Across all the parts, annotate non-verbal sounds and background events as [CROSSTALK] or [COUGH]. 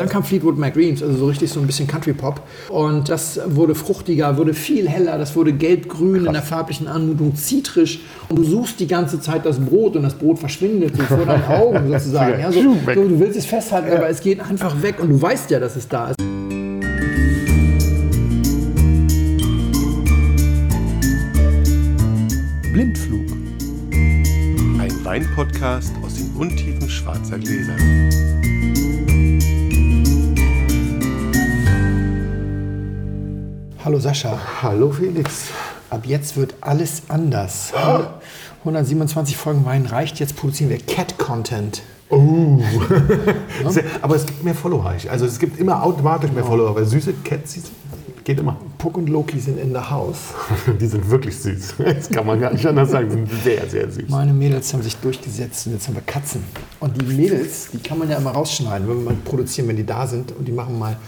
Dann kam Fleetwood Mac Dreams, also so richtig so ein bisschen Country Pop. Und das wurde fruchtiger, wurde viel heller, das wurde gelb-grün in der farblichen Anmutung, zitrisch. Und du suchst die ganze Zeit das Brot und das Brot verschwindet so vor deinen Augen [LAUGHS] sozusagen. Ja, so, so, du willst es festhalten, aber es geht einfach weg und du weißt ja, dass es da ist. Blindflug. Ein Weinpodcast aus den Untiefen schwarzer Gläser. Hallo Sascha. Hallo Felix. Ab jetzt wird alles anders. 127 Folgen Wein reicht, jetzt produzieren wir Cat-Content. Oh. [LAUGHS] Sehr, aber es gibt mehr Follower. Also es gibt immer automatisch mehr Follower, weil süße Cats geht immer. Puck und Loki sind in der Haus. [LAUGHS] Die sind wirklich süß. Das kann man gar nicht anders sagen. Die sind sehr, sehr süß. Meine Mädels haben sich durchgesetzt und jetzt haben wir Katzen. Und die Mädels, die kann man ja immer rausschneiden, wenn wir mal produzieren, wenn die da sind und die machen mal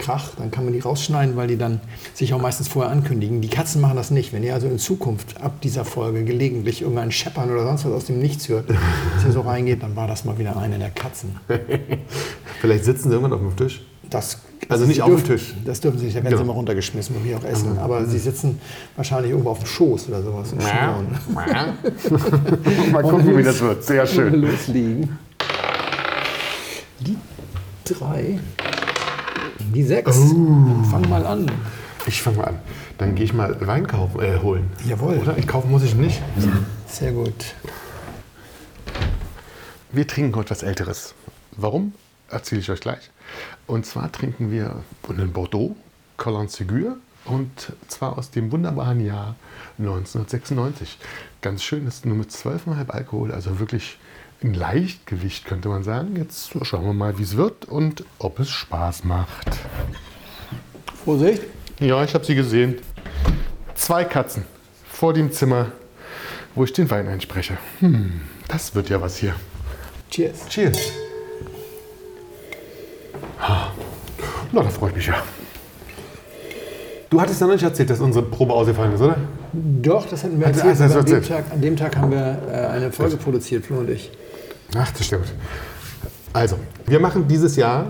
Krach, dann kann man die rausschneiden, weil die dann sich auch meistens vorher ankündigen. Die Katzen machen das nicht. Wenn ihr also in Zukunft ab dieser Folge gelegentlich irgendein Scheppern oder sonst was aus dem Nichts hört, [LAUGHS] dass ihr so reingeht, dann war das mal wieder eine der Katzen. [LAUGHS] Vielleicht sitzen sie irgendwann auf dem Tisch. Das, Also nicht sie auf dem dürfen- Tisch. Das dürfen sie nicht, da werden sie Genau. immer runtergeschmissen und hier auch essen. Aber sie sitzen wahrscheinlich irgendwo auf dem Schoß oder sowas. [LAUGHS] Mal gucken, wie das wird. Sehr schön. loslegen. Die drei. Die sechs. Dann fang mal an. Ich fange mal an. Dann gehe ich mal Wein kaufen, äh, holen. Jawohl. Oder? Ich kaufen muss ich nicht. Sehr gut. Wir trinken heute was Älteres. Warum? Erzähle ich euch gleich. Und zwar trinken wir einen Bordeaux, Colin Ségur, und zwar aus dem wunderbaren Jahr 1996. Ganz schön, ist nur mit 12,5 Alkohol, also wirklich ein Leichtgewicht, könnte man sagen. Jetzt schauen wir mal, wie es wird und ob es Spaß macht. Vorsicht. Ja, ich habe sie gesehen. Zwei Katzen vor dem Zimmer, wo ich den Wein einspreche. Hm, das wird ja was hier. Cheers. Cheers. Na, da freue ich mich ja. Du hattest ja noch nicht erzählt, dass unsere Probe ausgefallen ist, oder? Doch, das hatten wir erzählt. hast du aber An dem? Tag, an dem Tag haben wir äh, eine Folge produziert, Flo und ich. Ach, das stimmt. Also, wir machen dieses Jahr,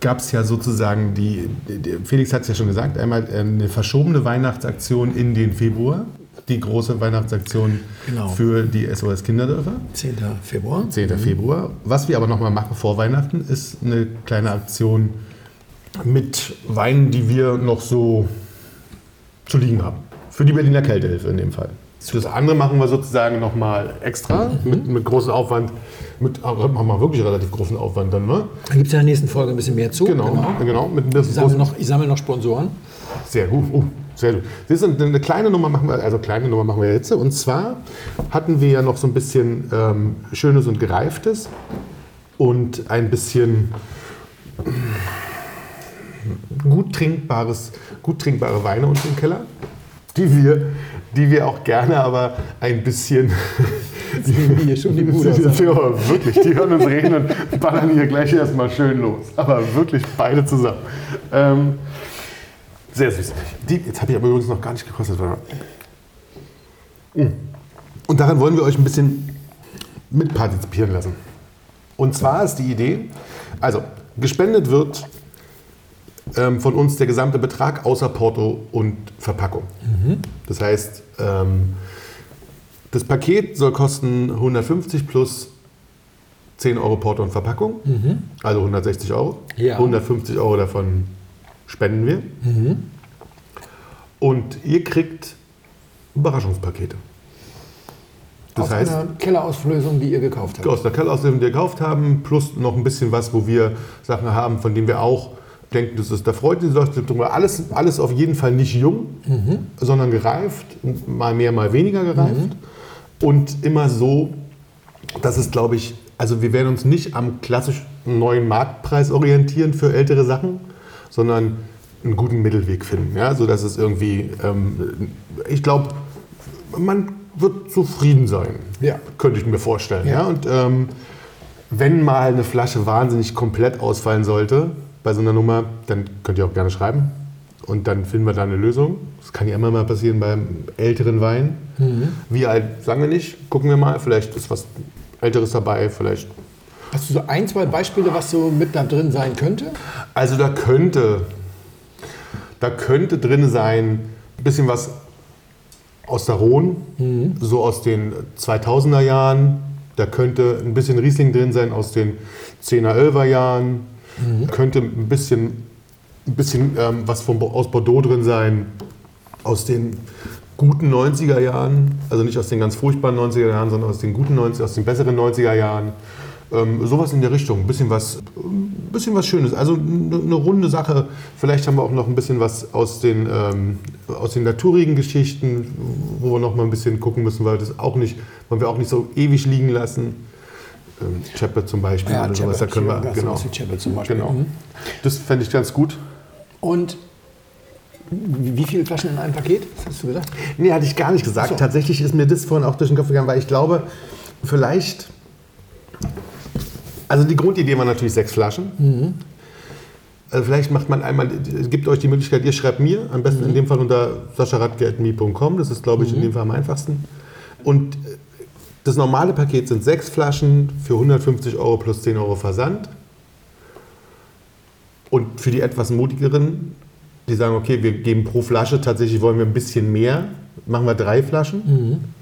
gab es ja sozusagen die, Felix hat es ja schon gesagt, einmal eine verschobene Weihnachtsaktion in den Februar. Die große Weihnachtsaktion Genau. für die SOS Kinderdörfer. 10. Februar. 10. Februar. Was wir aber noch mal machen vor Weihnachten, ist eine kleine Aktion mit Weinen, die wir noch so zu liegen haben. Für die Berliner Kältehilfe in dem Fall. Das andere machen wir sozusagen noch mal extra, mit, mit großem Aufwand. Mit, aber machen wir wirklich relativ großen Aufwand dann, ne? Da gibt es ja in der nächsten Folge ein bisschen mehr zu. Genau, genau. mit ein bisschen Ich sammle noch, ich sammle noch Sponsoren. Sehr gut. Oh, sehr gut. Das ist eine kleine Nummer machen wir, also kleine Nummer machen wir jetzt. Und zwar hatten wir ja noch so ein bisschen ähm, Schönes und Gereiftes und ein bisschen gut trinkbares, gut trinkbare Weine unten im Keller, die wir, die wir auch gerne, aber ein bisschen [LAUGHS] Die hier schon die Bude aber [LAUGHS] wirklich, die hören uns reden und ballern hier gleich erstmal schön los. Aber wirklich beide zusammen. Ähm, sehr süß. Die, jetzt habe ich aber übrigens noch gar nicht gekostet. Mm. Und daran wollen wir euch ein bisschen mitpartizipieren lassen. Und zwar ist die Idee, also gespendet wird ähm, von uns der gesamte Betrag außer Porto und Verpackung. Das heißt, ähm, das Paket soll kosten 150 plus 10 Euro Porto und Verpackung, also 160 Euro. Ja. 150 Euro davon spenden wir. Und ihr kriegt Überraschungspakete. Das aus heißt, einer Kellerauslösung, die ihr gekauft habt. aus der Kellerauslösung, die wir gekauft haben, plus noch ein bisschen was, wo wir Sachen haben, von denen wir auch denken, das ist, da freut sich Leute drüber. Alles, alles auf jeden Fall nicht jung, sondern gereift, mal mehr, mal weniger gereift. Und immer so, dass es, glaube ich, also wir werden uns nicht am klassischen neuen Marktpreis orientieren für ältere Sachen, sondern einen guten Mittelweg finden. Ja? So dass es irgendwie, ähm, ich glaube, man wird zufrieden sein, Ja. könnte ich mir vorstellen. Ja. Ja. Und ähm, wenn mal eine Flasche wahnsinnig komplett ausfallen sollte bei so einer Nummer, dann könnt ihr auch gerne schreiben. Und dann finden wir da eine Lösung. Das kann ja immer mal passieren beim älteren Wein. Wie alt, sagen wir nicht. Gucken wir mal. Vielleicht ist was Älteres dabei. Vielleicht Hast du so ein, zwei Beispiele, was so mit da drin sein könnte? Also da könnte, da könnte drin sein ein bisschen was aus der Rhone, so aus den 2000er Jahren. Da könnte ein bisschen Riesling drin sein aus den 10er, 11er Jahren. Könnte ein bisschen, ein bisschen ähm, was von, aus Bordeaux drin sein aus den guten 90er Jahren. Also nicht aus den ganz furchtbaren 90er Jahren, sondern aus den guten 90 aus den besseren 90er Jahren. Ähm, sowas in der Richtung, ein bisschen was, ein bisschen was Schönes. Also eine, runde Sache. Vielleicht haben wir auch noch ein bisschen was aus den, ähm, aus den naturigen Geschichten, wo wir noch mal ein bisschen gucken müssen, weil das auch nicht, wollen wir auch nicht so ewig liegen lassen. Ähm, Chepe zum Beispiel oder sowas, da können wir, genau. Zum Beispiel. genau. Mhm. Das fände ich ganz gut. Und wie viele Flaschen in einem Paket? Was hast du gesagt? Nee, hatte ich gar nicht gesagt. So. Tatsächlich ist mir das vorhin auch durch den Kopf gegangen, weil ich glaube, vielleicht. Also die Grundidee war natürlich sechs Flaschen. Also vielleicht macht man einmal, gibt euch die Möglichkeit, ihr schreibt mir, am besten in dem Fall unter sascharadke.me.com, das ist glaube ich in dem Fall am einfachsten. Und äh, das normale Paket sind sechs Flaschen für 150 Euro plus 10 Euro Versand. Und für die etwas mutigeren, die sagen, okay, wir geben pro Flasche, tatsächlich wollen wir ein bisschen mehr, machen wir drei Flaschen.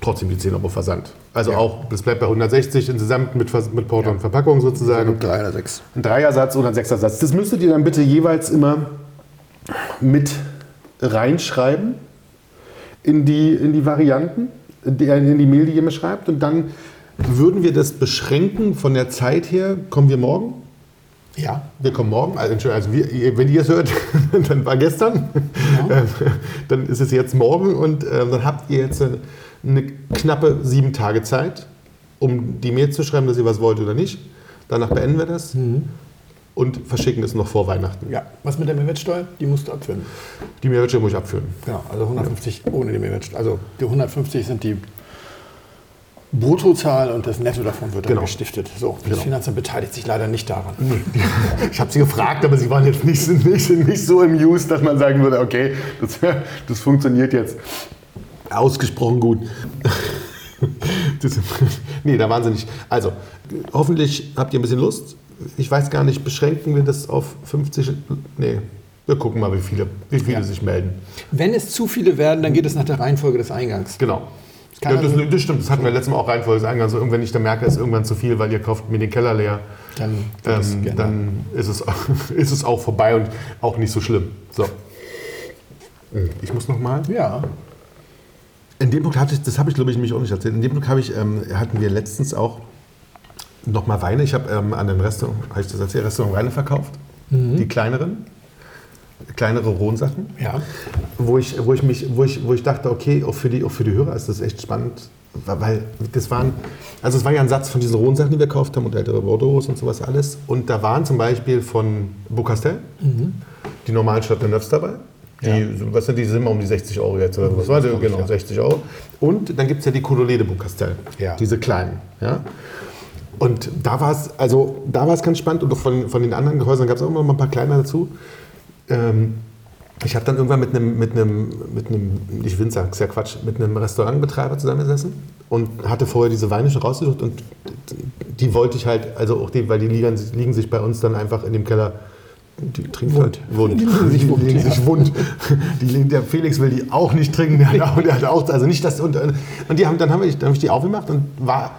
Trotzdem die 10 Euro Versand. Also Ja. auch, das bleibt bei 160 insgesamt mit, mit Porto und Verpackung sozusagen. drei oder sechs. Ein Dreiersatz oder ein Sechsersatz. Das müsstet ihr dann bitte jeweils immer mit reinschreiben in die, in die Varianten, in die Mail, die ihr mir schreibt. Und dann würden wir das beschränken von der Zeit her. Kommen wir morgen? Ja. Wir kommen morgen. Also, also wir, wenn ihr es hört, [LAUGHS] dann war gestern. Ähm, Dann ist es jetzt morgen und ähm, dann habt ihr jetzt eine, eine knappe sieben Tage Zeit, um die Mail zu schreiben, dass ihr was wollt oder nicht. Danach beenden wir das und verschicken es noch vor Weihnachten. Ja. Was mit der Mehrwertsteuer? Die musst du abführen. Die Mehrwertsteuer muss ich abführen. Genau, also 150 ohne die Mehrwertsteuer. Also die 150 sind die Bruttozahl und das Netto davon wird dann Genau. gestiftet. So, das Genau. Finanzamt beteiligt sich leider nicht daran. [LAUGHS] Ich habe sie gefragt, aber sie waren jetzt nicht, nicht, nicht so im Use, dass man sagen würde, okay, das, das funktioniert jetzt ausgesprochen gut. [LAUGHS] Das, [LAUGHS] nee, da waren sie nicht. Also, hoffentlich habt ihr ein bisschen Lust. Ich weiß gar nicht, beschränken wir das auf 50? Nee, wir gucken mal, wie viele, wie viele Ja. sich melden. Wenn es zu viele werden, dann geht es nach der Reihenfolge des Eingangs. Genau. kann Ja, das, also- das stimmt, das hatten wir letztes Mal auch Reihenfolge des Eingangs. Also, wenn ich dann merke, es ist irgendwann zu viel, weil ihr kauft mir den Keller leer, Dann ähm, dann ist es, [LAUGHS] ist es auch vorbei und auch nicht so schlimm. So. Ich muss noch mal. Ja, In dem Punkt hatte ich, das habe ich glaube ich nämlich auch nicht erzählt. In dem Punkt ich, ähm, hatten wir letztens auch noch mal Weine. Ich habe ähm, an einem Restaurant, habe ich das erzählt, Restaurant Weine verkauft. Die kleineren, kleinere Rhonsachen. ja. Wo ich, wo, ich mich, wo, ich, wo ich dachte, okay, auch für, die, auch für die Hörer ist das echt spannend. Weil das waren, also es war ja ein Satz von diesen Rhonsachen, die wir gekauft haben und ältere Bordeaux und sowas alles. Und da waren zum Beispiel von Beaucastel die normalen Chateau Neufs dabei. Die, Ja. was sind die, sind immer um die 60 Euro jetzt oder was war das? glaub ich, Genau, ja. 60 Euro. Und dann gibt es ja die Coulollet de Beaucastel, Ja. diese kleinen. Ja? Und da war es, also da war es ganz spannend und auch von, von den anderen Gehäusern gab es auch immer mal ein paar kleine dazu. Ähm, ich habe dann irgendwann mit einem, mit einem, mit einem, nicht Winzer, ist ja Quatsch, mit einem Restaurantbetreiber zusammengesessen und hatte vorher diese Weine schon rausgesucht und die wollte ich halt, also auch die, weil die liegen, liegen sich bei uns dann einfach in dem Keller, die trinken Wund. halt wund. Die liegen sich wund, Die liegen sich wund. Die der Felix will die auch nicht trinken, der hat auch, der hat auch also nicht das, und, und die haben, dann habe ich, dann hab ich die aufgemacht und war,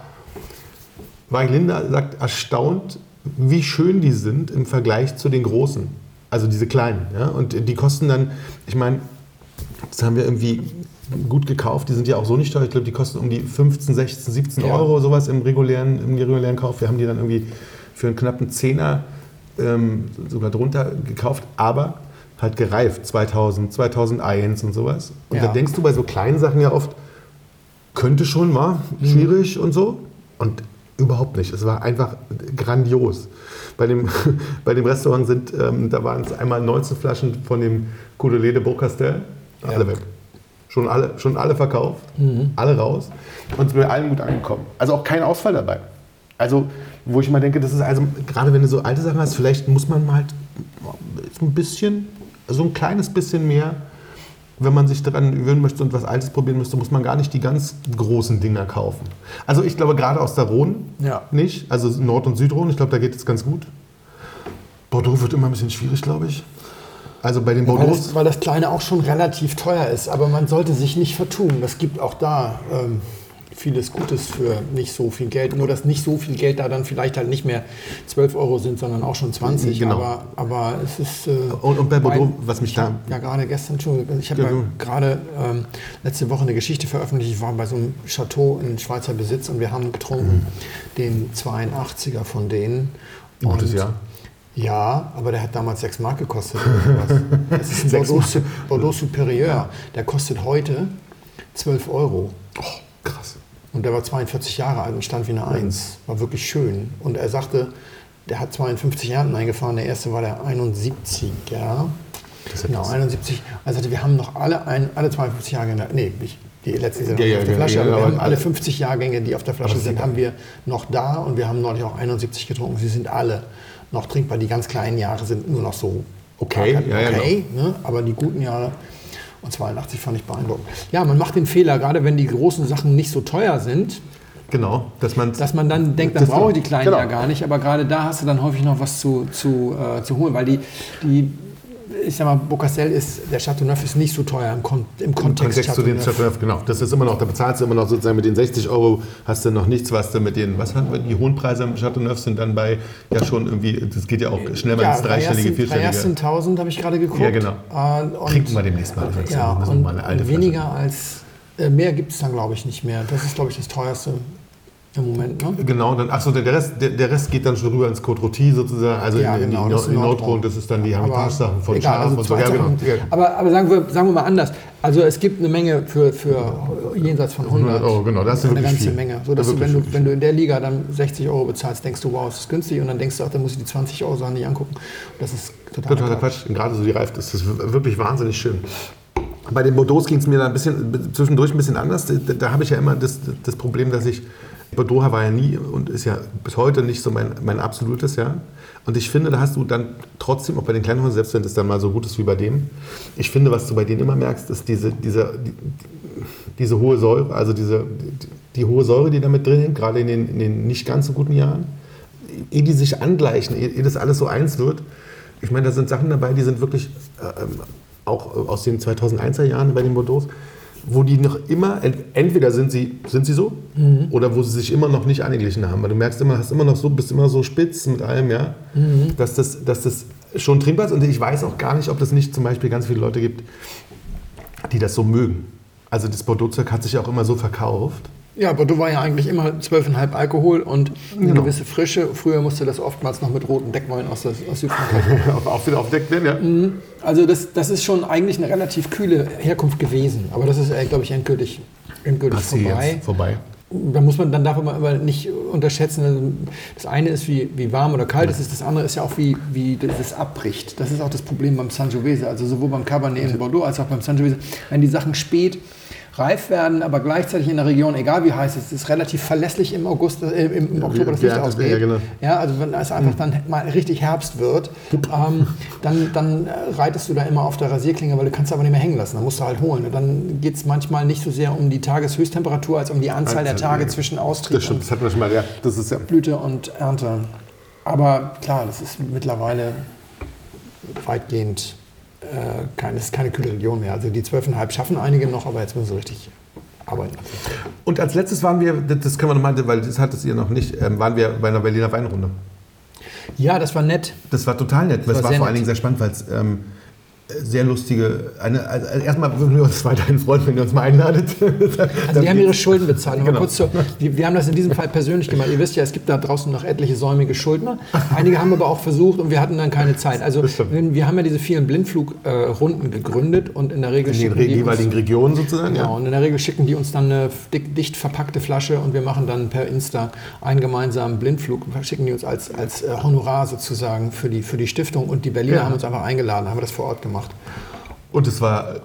war Linda sagt, erstaunt, wie schön die sind im Vergleich zu den großen. Also diese kleinen. Ja? Und die kosten dann, ich meine, das haben wir irgendwie gut gekauft. Die sind ja auch so nicht teuer. Ich glaube, die kosten um die 15, 16, 17 Ja. Euro, sowas im regulären, im regulären Kauf. Wir haben die dann irgendwie für einen knappen Zehner ähm, sogar drunter gekauft, aber halt gereift. 2000, 2001 und sowas. Und Ja. da denkst du bei so kleinen Sachen ja oft, könnte schon mal schwierig und so. Und überhaupt nicht. Es war einfach grandios. Bei dem, [LAUGHS] bei dem Restaurant sind, ähm, da waren es einmal 19 Flaschen von dem Coulollet de Beaucastel. Alle Ja. weg. Schon alle, schon alle verkauft, alle raus und sind bei allen gut angekommen. Also auch kein Ausfall dabei. Also, wo ich mal denke, das ist also, gerade wenn du so alte Sachen hast, vielleicht muss man mal halt so ein bisschen, so ein kleines bisschen mehr wenn man sich daran gewöhnen möchte und was Altes probieren möchte, muss man gar nicht die ganz großen Dinger kaufen. Also ich glaube gerade aus der Rhone Ja. nicht, also Nord- und Südrhone, ich glaube, da geht es ganz gut. Bordeaux wird immer ein bisschen schwierig, glaube ich. Also bei den Weil Bordeaux... das, weil das Kleine auch schon relativ teuer ist, aber man sollte sich nicht vertun. Es gibt auch da ähm, vieles Gutes für nicht so viel Geld. Nur, dass nicht so viel Geld da dann vielleicht halt nicht mehr 12 Euro sind, sondern auch schon 20. Genau. Aber, aber es ist... Äh, Und, und bei Bordeaux, was mich da... ja, gerade gestern, Entschuldigung, ich habe Ja, gerade ähm, letzte Woche eine Geschichte veröffentlicht. Ich war bei so einem Chateau in Schweizer Besitz und wir haben getrunken den 82er von denen. Gutes Und- Jahr. Ja, aber der hat damals 6 Mark gekostet. [LAUGHS] Das ist ein Bordeaux, Bordeaux Superieur. Der kostet heute 12 Euro. Oh, krass. Und der war 42 Jahre alt und stand wie eine Eins. War wirklich schön. Und er sagte, der hat 52 Ernten eingefahren. Der erste war der 71er. Das ist ja Genau, krass. 71. Er sagte, wir haben noch alle, ein, alle 52 Jahrgänge, nee, nicht, die letzten sind Ja, ja, auf der ja, Flasche, ja, aber wir haben alle alle- 50 Jahrgänge, die auf der Flasche sind, haben wir noch da und wir haben neulich auch 71 getrunken. Sie sind alle noch trinkbar. Die ganz kleinen Jahre sind nur noch so Okay, ja, okay ne? aber die guten Jahre und 82 fand ich beeindruckend. Ja, man macht den Fehler, gerade wenn die großen Sachen nicht so teuer sind, Genau, dass man... dass man dann denkt, dann Das brauche ich die kleinen Genau. ja gar nicht. Aber gerade da hast du dann häufig noch was zu, zu, äh, zu holen, weil die, die ich sag mal, Bocastel ist, der Chateau Neuf ist nicht so teuer im, Kon im Im Kontext, Kontext zu den Chateau Neuf. Chateauneuf, genau. Das ist immer noch, da bezahlst du immer noch sozusagen mit den 60 Euro, hast du noch nichts, was du mit den, was haben wir, die hohen Preise im Chateauneuf sind dann bei, ja schon irgendwie, das geht ja auch schnell mal Ja, ins dreistellige, vierstellige. 13.000 habe ich gerade geguckt. Ja, genau. Äh, und, Trinken wir demnächst mal. Ja, und, mal weniger als, äh, mehr gibt es dann glaube ich nicht mehr. Das ist glaube ich das teuerste im Moment. Ne? Genau, dann, achso, der Rest, der, der Rest geht dann schon rüber ins Côte Rôtie sozusagen, also Ja, in, in genau, die, das Nord- ist in Nordrhein. Das ist dann die Hermitage-Sachen von egal, Schaf also und so. Ja, genau. Aber, aber sagen, wir, sagen wir mal anders. Also es gibt eine Menge für, für jenseits von 100. 100 Euro, genau, das ist eine wirklich ganze viel. Menge. So dass du, wenn, du, wenn du in der Liga dann 60 Euro bezahlst, denkst du, wow, das ist günstig. Und dann denkst du, ach, dann muss ich die 20 Euro Sachen nicht angucken. Das ist total Totaler Quatsch. Und Gerade so die Reife, das ist wirklich wahnsinnig schön. Bei den Bordeaux ging es mir da ein bisschen zwischendurch ein bisschen anders. Da, da habe ich ja immer das, das Problem, dass ich Bordeaux war ja nie und ist ja bis heute nicht so mein, mein absolutes, ja. Und ich finde, da hast du dann trotzdem, auch bei den kleinen Häusern, selbst wenn das dann mal so gut ist wie bei dem, ich finde, was du bei denen immer merkst, ist diese, diese, die, diese hohe Säure, also diese, die, die hohe Säure, die da mit drin ist, gerade in den, in den nicht ganz so guten Jahren. Ehe die sich angleichen, ehe das alles so eins wird, ich meine, da sind Sachen dabei, die sind wirklich äh, ähm, auch aus den 2001er Jahren bei den Bordeaux, wo die noch immer, ent- entweder sind sie, sind sie so, oder wo sie sich immer noch nicht angeglichen haben. Weil du merkst immer, hast immer noch so, bist immer so spitz mit allem, ja, dass, das, dass das schon trinkbar ist. Und ich weiß auch gar nicht, ob es nicht zum Beispiel ganz viele Leute gibt, die das so mögen. Also das Bordeaux-Zeug hat sich auch immer so verkauft. Ja, Bordeaux war ja eigentlich immer 12,5 Alkohol und eine Genau. gewisse Frische. Früher musste das oftmals noch mit roten Deckwein aus, der- aus Südfrankreich. [LAUGHS] auch, wieder aufdeckt werden, ja. Also das, das ist schon eigentlich eine relativ kühle Herkunft gewesen. Aber das ist, äh, glaube ich, endgültig, endgültig vorbei. vorbei. Da muss man, dann darf man aber nicht unterschätzen, also das eine ist, wie, wie warm oder kalt es ist, das andere ist ja auch, wie, wie das abbricht. Das ist auch das Problem beim Sangiovese, also sowohl beim Cabernet in Bordeaux als auch beim Sangiovese. Wenn die Sachen spät reif werden, aber gleichzeitig in der Region, egal wie heiß es ist, relativ verlässlich im August, äh, im, im Oktober das Licht ja, ausgeht. ja, genau. Ja, also wenn es einfach dann mal richtig Herbst wird, ähm, dann, dann äh, reitest du da immer auf der Rasierklinge, weil du kannst aber nicht mehr hängen lassen. Dann musst du halt holen. Und dann geht es manchmal nicht so sehr um die Tageshöchsttemperatur, als um die Anzahl der Anzahl, Tage ja. zwischen Austrieb Das stimmt, und das hatten wir schon mal, ja. Das ist ja. Blüte und Ernte. Aber klar, das ist mittlerweile weitgehend äh, keine, es ist keine kühle Region mehr. Also die 12,5 schaffen einige noch, aber jetzt müssen sie richtig arbeiten. Und als letztes waren wir, das das können wir nochmal, weil das hattest ihr noch nicht, ähm, waren wir bei einer Berliner Weinrunde. Ja, das war nett. Das war total nett. Das war war, sehr vor allen. Dingen sehr spannend, weil es ähm, sehr lustige, eine, also erstmal würden wir uns weiterhin freuen, wenn ihr uns mal einladet. [LAUGHS] Also die haben ihre Schulden bezahlt. Genau. kurz zu, wir, wir haben das in diesem Fall persönlich gemacht. Ihr wisst ja, es gibt da draußen noch etliche säumige Schuldner. Einige haben aber auch versucht und wir hatten dann keine Zeit. Also wir haben ja diese vielen Blindflugrunden gegründet und in der Regel in schicken die uns, jeweiligen Regionen sozusagen. Genau, Ja. und in der Regel schicken die uns dann eine dick, dicht verpackte Flasche und wir machen dann per Insta einen gemeinsamen Blindflug, schicken die uns als, als äh, Honorar sozusagen für die, für die Stiftung und die Berliner Ja. haben uns einfach eingeladen, haben wir das vor Ort gemacht. Und es war,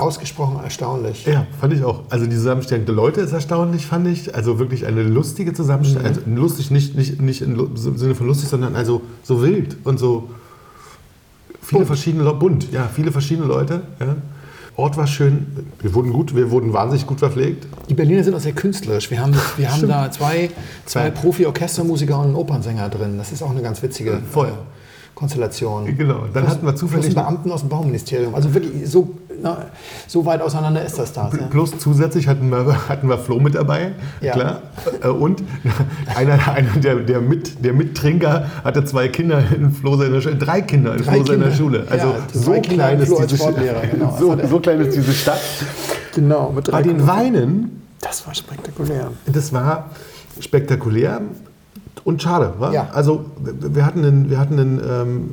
Ausgesprochen erstaunlich. ja, fand ich auch. Also die Zusammenstellung der Leute ist erstaunlich, fand ich. Also wirklich eine lustige Zusammenstellung. Also lustig, nicht, nicht, nicht im Sinne von lustig, sondern also so wild und so viele Bunt. verschiedene Leute, bunt, ja, viele verschiedene Leute. Ja. Ort war schön. Wir wurden gut, wir wurden wahnsinnig gut verpflegt. Die Berliner sind auch sehr künstlerisch. Wir haben, wir haben da zwei, zwei. Profi-Orchestermusiker und einen Opernsänger drin. Das ist auch eine ganz witzige voll. Äh, Konstellation. Genau. Dann hatten wir Plus zufällig Beamten aus dem Bauministerium. Also wirklich, so, na, so weit auseinander ist das da. Ja. Plus zusätzlich hatten wir, [LAUGHS] hatten wir Flo mit dabei, Ja. klar. Äh, Und [LAUGHS] einer, einer der, der, mit, der Mittrinker hatte zwei Kinder in Flo seiner Schule, drei Kinder in Drei Flo seiner. Schule. Also Ja, so, klein in ist diese [LAUGHS] genau. So, er- so klein ist diese Stadt. Genau, mit drei Bei den. Weinen, Das war spektakulär. das war spektakulär und schade. Wa? Ja. Also wir hatten einen, wir hatten einen ähm,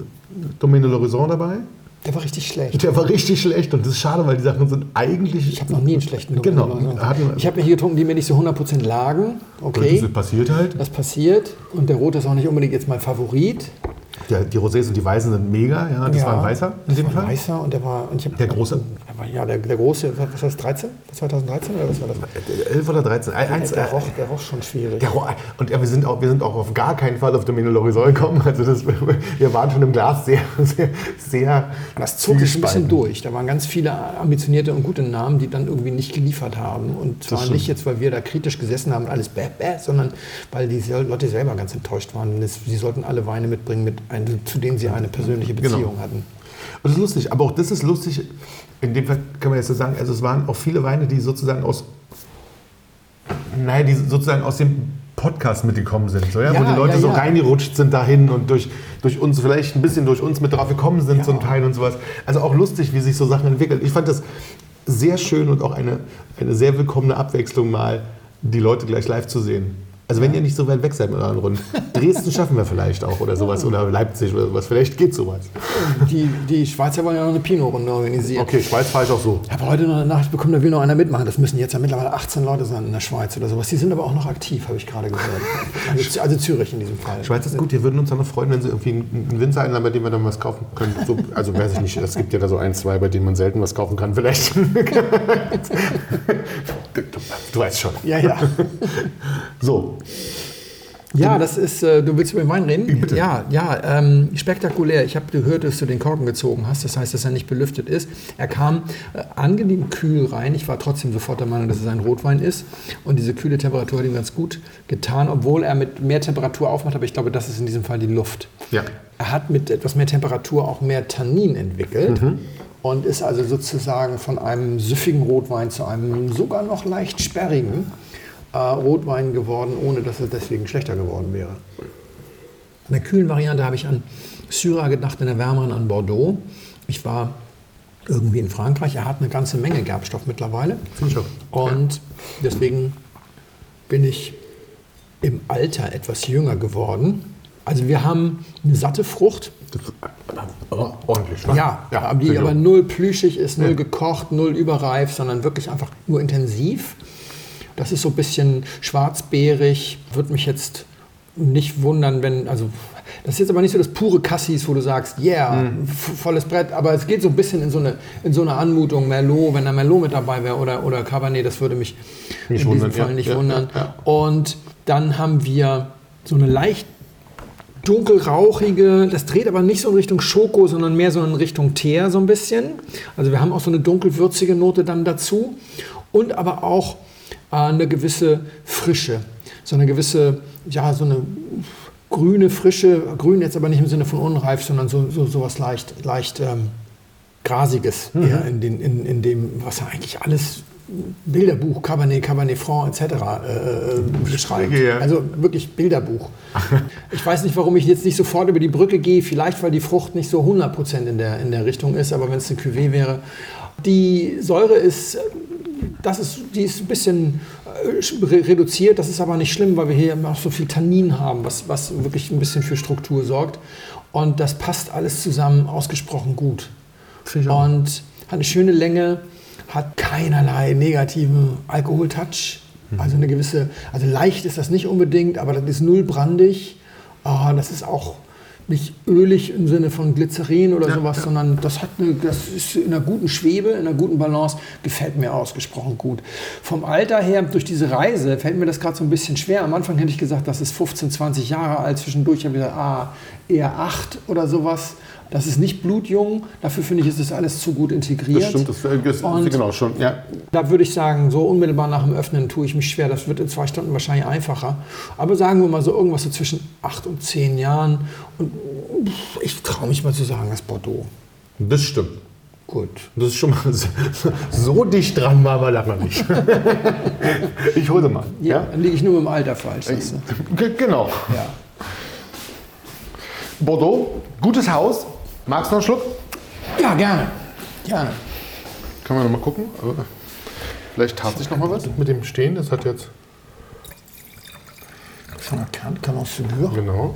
Domaine l'Horizon dabei. Der war richtig schlecht. Der war richtig schlecht und das ist schade, weil die Sachen sind eigentlich. Ich habe noch nie einen schlechten Genau. Hatten- Ich habe mir hier getrunken, die mir nicht so 100% lagen. Okay, Das passiert halt. das passiert. Und der Rote ist auch nicht unbedingt jetzt mein Favorit. Der, die Rosés und die Weißen sind mega. Ja, das Ja, war ein Weißer in dem war Fall. Weißer und der war... Und ich Der Große? Ja, der, der Große, was war das, 13? 2013 oder was war das? 11 oder 13. Ein- Eins, der, äh, roch, der roch schon schwierig. der Ro- und ja, wir, sind auch, wir sind auch auf gar keinen Fall auf Domaine l'Horizon gekommen. Also das, [LAUGHS] wir waren schon im Glas sehr, sehr, sehr Das zog sich ein bisschen durch. Da waren ganz viele ambitionierte und gute Namen, die dann irgendwie nicht geliefert haben. Und zwar nicht jetzt, weil wir da kritisch gesessen haben und alles bäh, bäh, sondern weil die Leute selber ganz enttäuscht waren. Sie sollten alle Weine mitbringen, mit ein, zu denen sie eine persönliche Genau. Beziehung hatten. Und das ist lustig, aber auch das ist lustig. In dem Fall kann man jetzt so sagen, also es waren auch viele Weine, die sozusagen aus, naja, die sozusagen aus dem Podcast mitgekommen sind. So, ja? Ja, Wo die Leute ja, so reingerutscht sind dahin und durch, durch uns, vielleicht ein bisschen durch uns mit drauf gekommen sind zum Teil und sowas. Also auch lustig, wie sich so Sachen entwickeln. Ich fand das sehr schön und auch eine, eine sehr willkommene Abwechslung mal, die Leute gleich live zu sehen. Also wenn ihr nicht so weit weg seid mit euren Runden. Dresden schaffen wir vielleicht auch oder sowas oder Leipzig oder sowas. Vielleicht geht sowas. Die, die Schweizer wollen ja noch eine Pinot-Runde organisieren. Okay, Schweiz fahre ich auch so. Ich habe heute noch eine Nachricht bekommen, da will noch einer mitmachen. Das müssen jetzt ja mittlerweile 18 Leute sein in der Schweiz oder sowas. Die sind aber auch noch aktiv, habe ich gerade gehört. Also, also Zürich in diesem Fall. Schweiz ist gut, wir würden uns dann noch freuen, wenn sie irgendwie einen Winzer einladen, bei dem wir dann was kaufen können. So, also weiß ich nicht, es gibt ja da so ein, zwei, bei denen man selten was kaufen kann, vielleicht. [LAUGHS] du, du weißt schon. Ja, ja. So, Ja, das ist, äh, du willst über den Wein reden? Bitte. Ja, ja, ähm, spektakulär. Ich habe gehört, dass du den Korken gezogen hast. Das heißt, dass er nicht belüftet ist. Er kam äh, angenehm kühl rein. Ich war trotzdem sofort der Meinung, dass es ein Rotwein ist. Und diese kühle Temperatur hat ihm ganz gut getan, obwohl er mit mehr Temperatur aufmacht. Aber ich glaube, das ist in diesem Fall die Luft. ja. Er hat mit etwas mehr Temperatur auch mehr Tannin entwickelt und ist also sozusagen von einem süffigen Rotwein zu einem sogar noch leicht sperrigen äh, Rotwein geworden, ohne dass er deswegen schlechter geworden wäre. In der kühlen Variante habe ich an Syrah gedacht, in der wärmeren an Bordeaux. Ich war irgendwie in Frankreich. Er hat eine ganze Menge Gerbstoff mittlerweile. Und deswegen bin ich im Alter etwas jünger geworden. Also wir haben eine satte Frucht, ordentlich, wa? ja, aber die aber null plüschig ist, null gekocht, null überreif, sondern wirklich einfach nur intensiv. Das ist so ein bisschen schwarzbeerig, würde mich jetzt nicht wundern, wenn, also das ist jetzt aber nicht so das pure Cassis, wo du sagst, yeah, Mhm. volles Brett, aber es geht so ein bisschen in so eine, in so eine Anmutung, Merlot, wenn da Merlot mit dabei wäre oder, oder Cabernet, das würde mich Nicht in wundern, diesem Fall ja, nicht ja, wundern. ja. Und dann haben wir so eine leicht dunkelrauchige, das dreht aber nicht so in Richtung Schoko, sondern mehr so in Richtung Teer so ein bisschen. Also wir haben auch so eine dunkelwürzige Note dann dazu und aber auch eine gewisse Frische, so eine gewisse, ja, so eine grüne Frische, grün jetzt aber nicht im Sinne von unreif, sondern so, so, so was leicht, leicht ähm, Grasiges eher in, den, in, in dem, was ja eigentlich alles Bilderbuch, Cabernet, Cabernet Franc etc. Äh, beschreibt. Ja. Also wirklich Bilderbuch. [LAUGHS] ich weiß nicht, warum ich jetzt nicht sofort über die Brücke gehe. Vielleicht, weil die Frucht nicht so 100% in der, in der Richtung ist, aber wenn es eine Cuvée wäre. Die Säure ist, äh, das ist, die ist ein bisschen äh, re- reduziert. Das ist aber nicht schlimm, weil wir hier auch so viel Tannin haben, was, was wirklich ein bisschen für Struktur sorgt. Und das passt alles zusammen ausgesprochen gut. Und hat eine schöne Länge, hat keinerlei negativen Alkoholtouch. Mhm. Also eine gewisse, also leicht ist das nicht unbedingt, aber das ist null brandig. Das ist auch nicht ölig im Sinne von Glycerin oder Ja, sowas, ja. sondern das hat eine, das ist in einer guten Schwebe, in einer guten Balance, gefällt mir ausgesprochen gut. Vom Alter her, durch diese Reise, fällt mir das gerade so ein bisschen schwer. Am Anfang hätte ich gesagt, das ist 15, 20 Jahre alt. Zwischendurch habe ich gesagt, ah, eher 8 oder sowas. Das ist nicht blutjung. Dafür finde ich, ist das alles zu gut integriert. Das stimmt, das, das, Und- genau schon. Ja. Da würde ich sagen, so unmittelbar nach dem Öffnen tue ich mich schwer. Das wird in zwei Stunden wahrscheinlich einfacher. Aber sagen wir mal so irgendwas so zwischen acht und zehn Jahren. Und ich traue mich mal zu sagen, das Bordeaux. Das stimmt. Gut. Das ist schon mal so dicht dran war wir lange nicht. [LAUGHS] ich hole mal. Ja, Ja? dann liege ich nur im Alter falsch. G- Genau. Ja. Bordeaux, gutes Haus. Magst du noch einen Schluck? ja, gerne. Gerne. Können wir noch mal gucken. Aber vielleicht tat sich noch mal was mit dem Stehen. Das hat jetzt. Von der Kant kann auch Figur. Genau.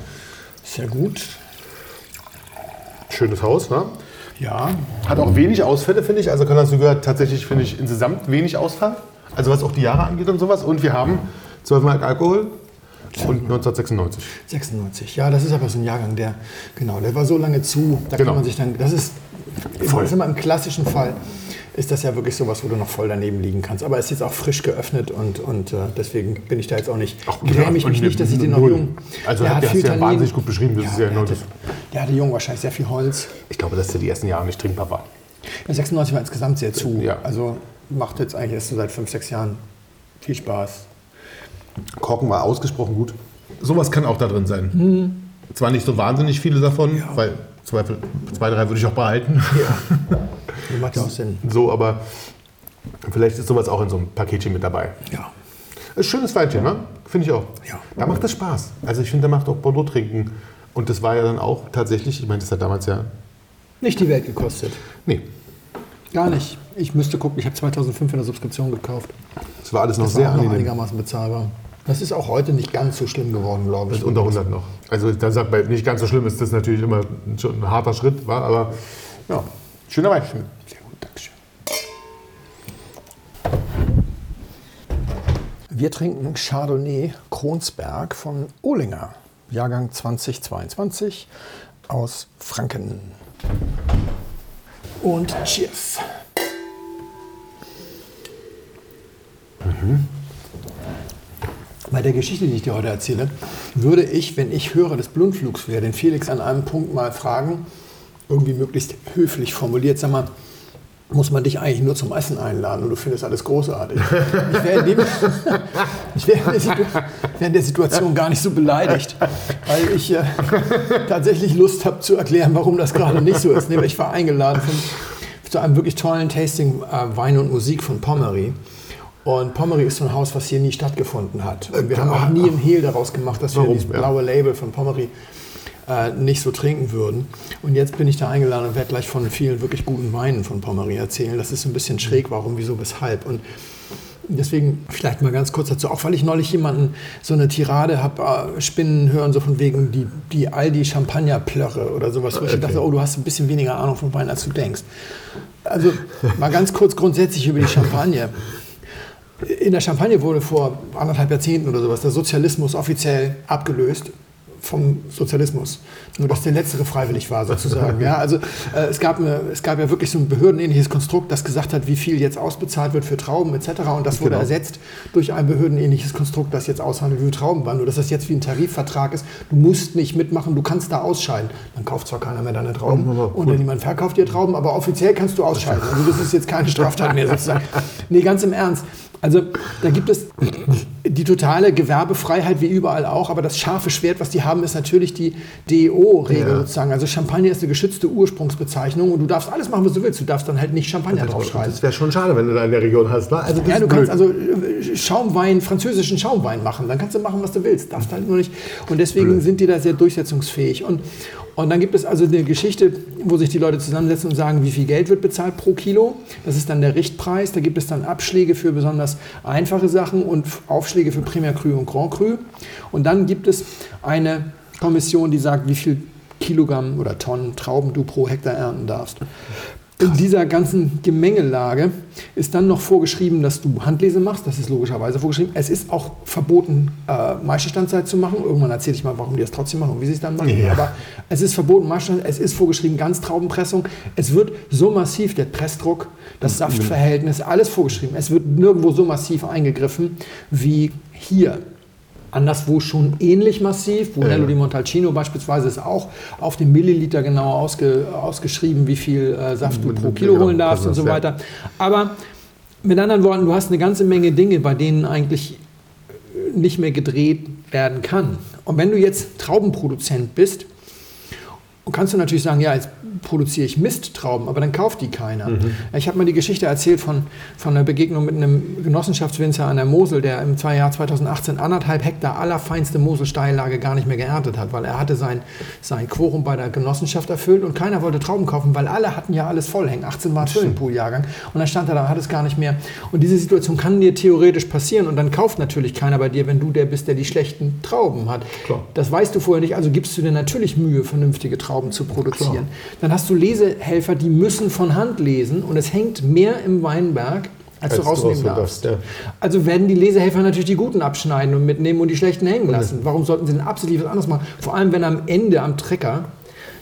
Sehr gut. Schönes Haus, ne? Ja. Hat auch wenig Ausfälle, finde ich. Also kann das sogar tatsächlich, finde ich, insgesamt wenig Ausfall. Also was auch die Jahre angeht und sowas. Und wir haben 12 Mark Alkohol und 1996. 96. Ja, das ist aber so ein Jahrgang, der, genau, der war so lange zu, da Genau. kann man sich dann, das ist, Voll. das ist immer im klassischen Fall, ist das ja wirklich sowas, wo du noch voll daneben liegen kannst. Aber es ist jetzt auch frisch geöffnet und, und äh, deswegen bin ich da jetzt auch nicht, Ach, gräme ich mich nicht, dass ich den noch null. jung... Also der hat der viel du ja wahnsinnig gut beschrieben, das ist ja der, hatte, der hatte jung wahrscheinlich sehr viel Holz. Ich glaube, dass der die ersten Jahre nicht trinkbar war. Der 96 war insgesamt sehr zu. Ja. Also macht jetzt eigentlich erst so seit 5, 6 Jahren viel Spaß. Korken war ausgesprochen gut. Sowas kann auch da drin sein. Zwar nicht so wahnsinnig viele davon, weil zwei, zwei, drei würde ich auch behalten. [LAUGHS] Das macht ja auch Sinn. So, aber vielleicht ist sowas auch in so einem Paketchen mit dabei. Ja. Ist ein schönes Weinchen, ne? Finde ich auch. Ja. Da macht das Spaß. Also ich finde, da macht auch Bordeaux trinken. Und das war ja dann auch tatsächlich, ich meine, das hat damals ja. Nicht die Welt gekostet. Nee, Gar nicht. Ich müsste gucken, ich habe 2005 in der Subskription gekauft. es war alles noch Das sehr war auch noch einigermaßen bezahlbar. Das ist auch heute nicht ganz so schlimm geworden, glaube ich. unter 100 noch. Also da sagt man, nicht ganz so schlimm ist das natürlich immer schon ein harter Schritt, war, aber ja, schöner Wein. Sehr gut, Dankeschön. Wir trinken Chardonnay Kronsberg von Ohlinger, Jahrgang 2022 aus Franken. Und Cheers. Bei der Geschichte, die ich dir heute erzähle, würde ich, wenn ich Hörer des Blundflugs wäre, den Felix an einem Punkt mal fragen, irgendwie möglichst höflich formuliert, sag mal, muss man dich eigentlich nur zum Essen einladen und du findest alles großartig. Ich wäre in, [LAUGHS] wäre in, der, Situation gar nicht so beleidigt, weil ich äh, tatsächlich Lust habe zu erklären, warum das gerade nicht so ist. Ich war eingeladen von, zu einem wirklich tollen Tasting äh, Wein und Musik von Pommery. Und Pommery ist so ein Haus, was hier nie stattgefunden hat. Und wir haben auch nie einen Hehl daraus gemacht, dass wir Warum? dieses Ja. blaue Label von Pommery äh, nicht so trinken würden. Und jetzt bin ich da eingeladen und werde gleich von vielen wirklich guten Weinen von Pommery erzählen. Das ist so ein bisschen schräg, warum, wieso, weshalb. Und deswegen vielleicht mal ganz kurz dazu, auch weil ich neulich jemanden so eine Tirade habe äh, spinnen hören, so von wegen die, die Aldi Champagner-Plörre oder sowas, wo ich dachte, oh, du hast ein bisschen weniger Ahnung von Wein, als du denkst. Also mal ganz kurz grundsätzlich über die Champagne. In der Champagne wurde vor anderthalb Jahrzehnten oder sowas der Sozialismus offiziell abgelöst vom Sozialismus. Nur dass der letztere freiwillig war sozusagen. [LAUGHS] Ja, also äh, es, gab eine, es gab ja wirklich so ein behördenähnliches Konstrukt, das gesagt hat, wie viel jetzt ausbezahlt wird für Trauben etc. Und das wurde Genau. ersetzt durch ein behördenähnliches Konstrukt, das jetzt aushandelt, wie Trauben waren. Nur dass das jetzt wie ein Tarifvertrag ist. Du musst nicht mitmachen, du kannst da ausscheiden. Dann kauft zwar keiner mehr deine Trauben und dann niemand verkauft dir Trauben, aber offiziell kannst du ausscheiden. Also das ist jetzt keine Straftat mehr sozusagen. [LAUGHS] Nee, ganz im Ernst. Also da gibt es die totale Gewerbefreiheit wie überall auch, aber das scharfe Schwert, was die haben, ist natürlich die DEO-Regel Ja. sozusagen. Also Champagner ist eine geschützte Ursprungsbezeichnung und du darfst alles machen, was du willst. Du darfst dann halt nicht Champagner draufschreiben. Das wäre schon schade, wenn du da in der Region hast. Ne? Also das Ja, du blöd. kannst also äh, Schaumwein, französischen Schaumwein machen. Dann kannst du machen, was du willst. Darfst halt nur nicht. Und deswegen sind die da sehr durchsetzungsfähig. Und, und dann gibt es also eine Geschichte, wo sich die Leute zusammensetzen und sagen, wie viel Geld wird bezahlt pro Kilo. Das ist dann der Richtpreis. Da gibt es dann Abschläge für besonders einfache Sachen und Aufschläge für Premier Cru und Grand Cru. Und dann gibt es eine Kommission, die sagt, wie viel Kilogramm oder Tonnen Trauben du pro Hektar ernten darfst. In dieser ganzen Gemengelage ist dann noch vorgeschrieben, dass du Handlese machst. Das ist logischerweise vorgeschrieben. Es ist auch verboten, äh, Maischestandzeit zu machen. Irgendwann erzähle ich mal, warum die das trotzdem machen und wie sie es dann machen. Ja. Aber es ist verboten, Maischestandzeit. Es ist vorgeschrieben, Ganztraubenpressung. Es wird so massiv, der Pressdruck, das Saftverhältnis, alles vorgeschrieben. Es wird nirgendwo so massiv eingegriffen wie hier. Anderswo schon ähnlich massiv. Brunello Ja. di Montalcino beispielsweise ist auch auf den Milliliter genau ausge, ausgeschrieben, wie viel äh, Saft du pro Kilo holen darfst und so weiter. Aber mit anderen Worten, du hast eine ganze Menge Dinge, bei denen eigentlich äh, nicht mehr gedreht werden kann. Und wenn du jetzt Traubenproduzent bist, kannst du natürlich sagen, ja, jetzt produziere ich Misttrauben, aber dann kauft die keiner. Ich habe mal die Geschichte erzählt von, von einer Begegnung mit einem Genossenschaftswinzer an der Mosel, der im Jahr 2018 anderthalb Hektar allerfeinste Moselsteillage gar nicht mehr geerntet hat, weil er hatte sein, sein Quorum bei der Genossenschaft erfüllt und keiner wollte Trauben kaufen, weil alle hatten ja alles voll hängen. 18 war Füllenpooljahrgang und dann stand er da, hat es gar nicht mehr. Und diese Situation kann dir theoretisch passieren und dann kauft natürlich keiner bei dir, wenn du der bist, der die schlechten Trauben hat. Klar. Das weißt du vorher nicht, also gibst du dir natürlich Mühe, vernünftige Trauben zu produzieren. Dann hast du Lesehelfer, die müssen von Hand lesen und es hängt mehr im Weinberg, als, du Als du rausnehmen rausnehmen darfst. darfst, Also werden die Lesehelfer natürlich die guten abschneiden und mitnehmen und die schlechten hängen lassen. Warum sollten sie denn absichtlich was anderes machen? Vor allem, wenn am Ende am Trecker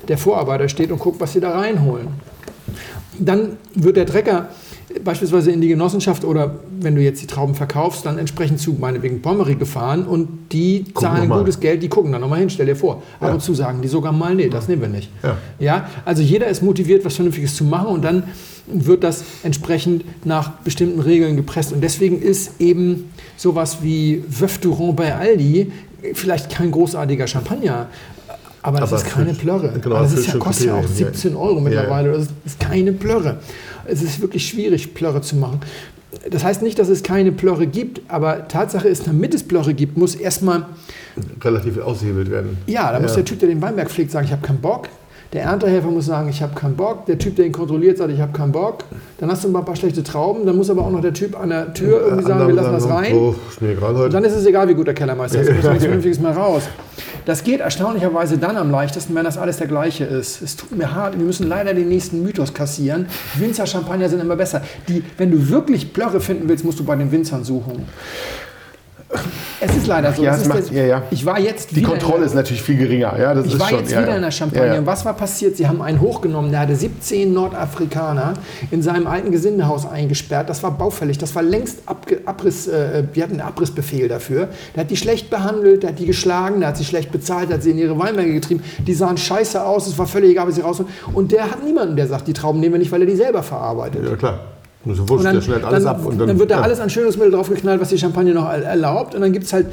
der Vorarbeiter steht und guckt, was sie da reinholen. Dann wird der Trecker beispielsweise in die Genossenschaft oder wenn du jetzt die Trauben verkaufst, dann entsprechend zu meinetwegen Pommery gefahren und die zahlen noch mal. gutes Geld, die gucken dann nochmal hin, stell dir vor. Ab Ja. und zu sagen die sogar mal, nee, das nehmen wir nicht. Ja. Ja, also jeder ist motiviert, was Vernünftiges zu machen und dann wird das entsprechend nach bestimmten Regeln gepresst. Und deswegen ist eben sowas wie Veuve Durand bei Aldi vielleicht kein großartiger Champagner. Aber das Aber ist keine Plörre. genau, das ist erfüllt ja, kostet ja auch Kriterien, ja. 17 Euro mittlerweile. Das ist keine Plörre. Es ist wirklich schwierig, Plörre zu machen. Das heißt nicht, dass es keine Plörre gibt, aber Tatsache ist, damit es Plörre gibt, muss erstmal Relativ ausgehebelt werden. ja, da muss Ja. der Typ, der den Weinberg pflegt, sagen, ich habe keinen Bock. Der Erntehelfer muss sagen, ich habe keinen Bock. Der Typ, der ihn kontrolliert, sagt, ich habe keinen Bock. Dann hast du mal ein paar schlechte Trauben. Dann muss aber auch noch der Typ an der Tür irgendwie sagen, wir lassen das rein. Oh, egal Und dann ist es egal, wie gut der Kellermeister ist. [LAUGHS] Da muss nichts Vernünftiges mehr raus. Das geht erstaunlicherweise dann am leichtesten, wenn das alles der gleiche ist. Es tut mir hart, wir müssen leider den nächsten Mythos kassieren. Winzer Champagner sind immer besser. Die, wenn du wirklich Plörre finden willst, musst du bei den Winzern suchen. Es ist leider so. Ja, es ist macht- das- ja, ja. Ich war jetzt Die wieder in Kontrolle der- ist natürlich viel geringer. Ja, das ich ist war schon, jetzt ja, wieder ja. in der Champagne. Ja, ja. Und was war passiert? Sie haben einen hochgenommen, der hatte 17 Nordafrikaner in seinem alten Gesindehaus eingesperrt. Das war baufällig. Das war längst abge Abriss, äh, wir hatten einen Abrissbefehl dafür. Der hat die schlecht behandelt, der hat die geschlagen, der hat sie schlecht bezahlt, der hat sie in ihre Weinberge getrieben. Die sahen scheiße aus, es war völlig egal, was sie raus. Und der hat niemanden, der sagt, die Trauben nehmen wir nicht, weil er die selber verarbeitet. Ja, klar. So wurscht, dann, der schneidet alles dann, ab. Und dann, wird da ja. alles an Schönungsmittel draufgeknallt, was die Champagne noch er- erlaubt. Und dann gibt es halt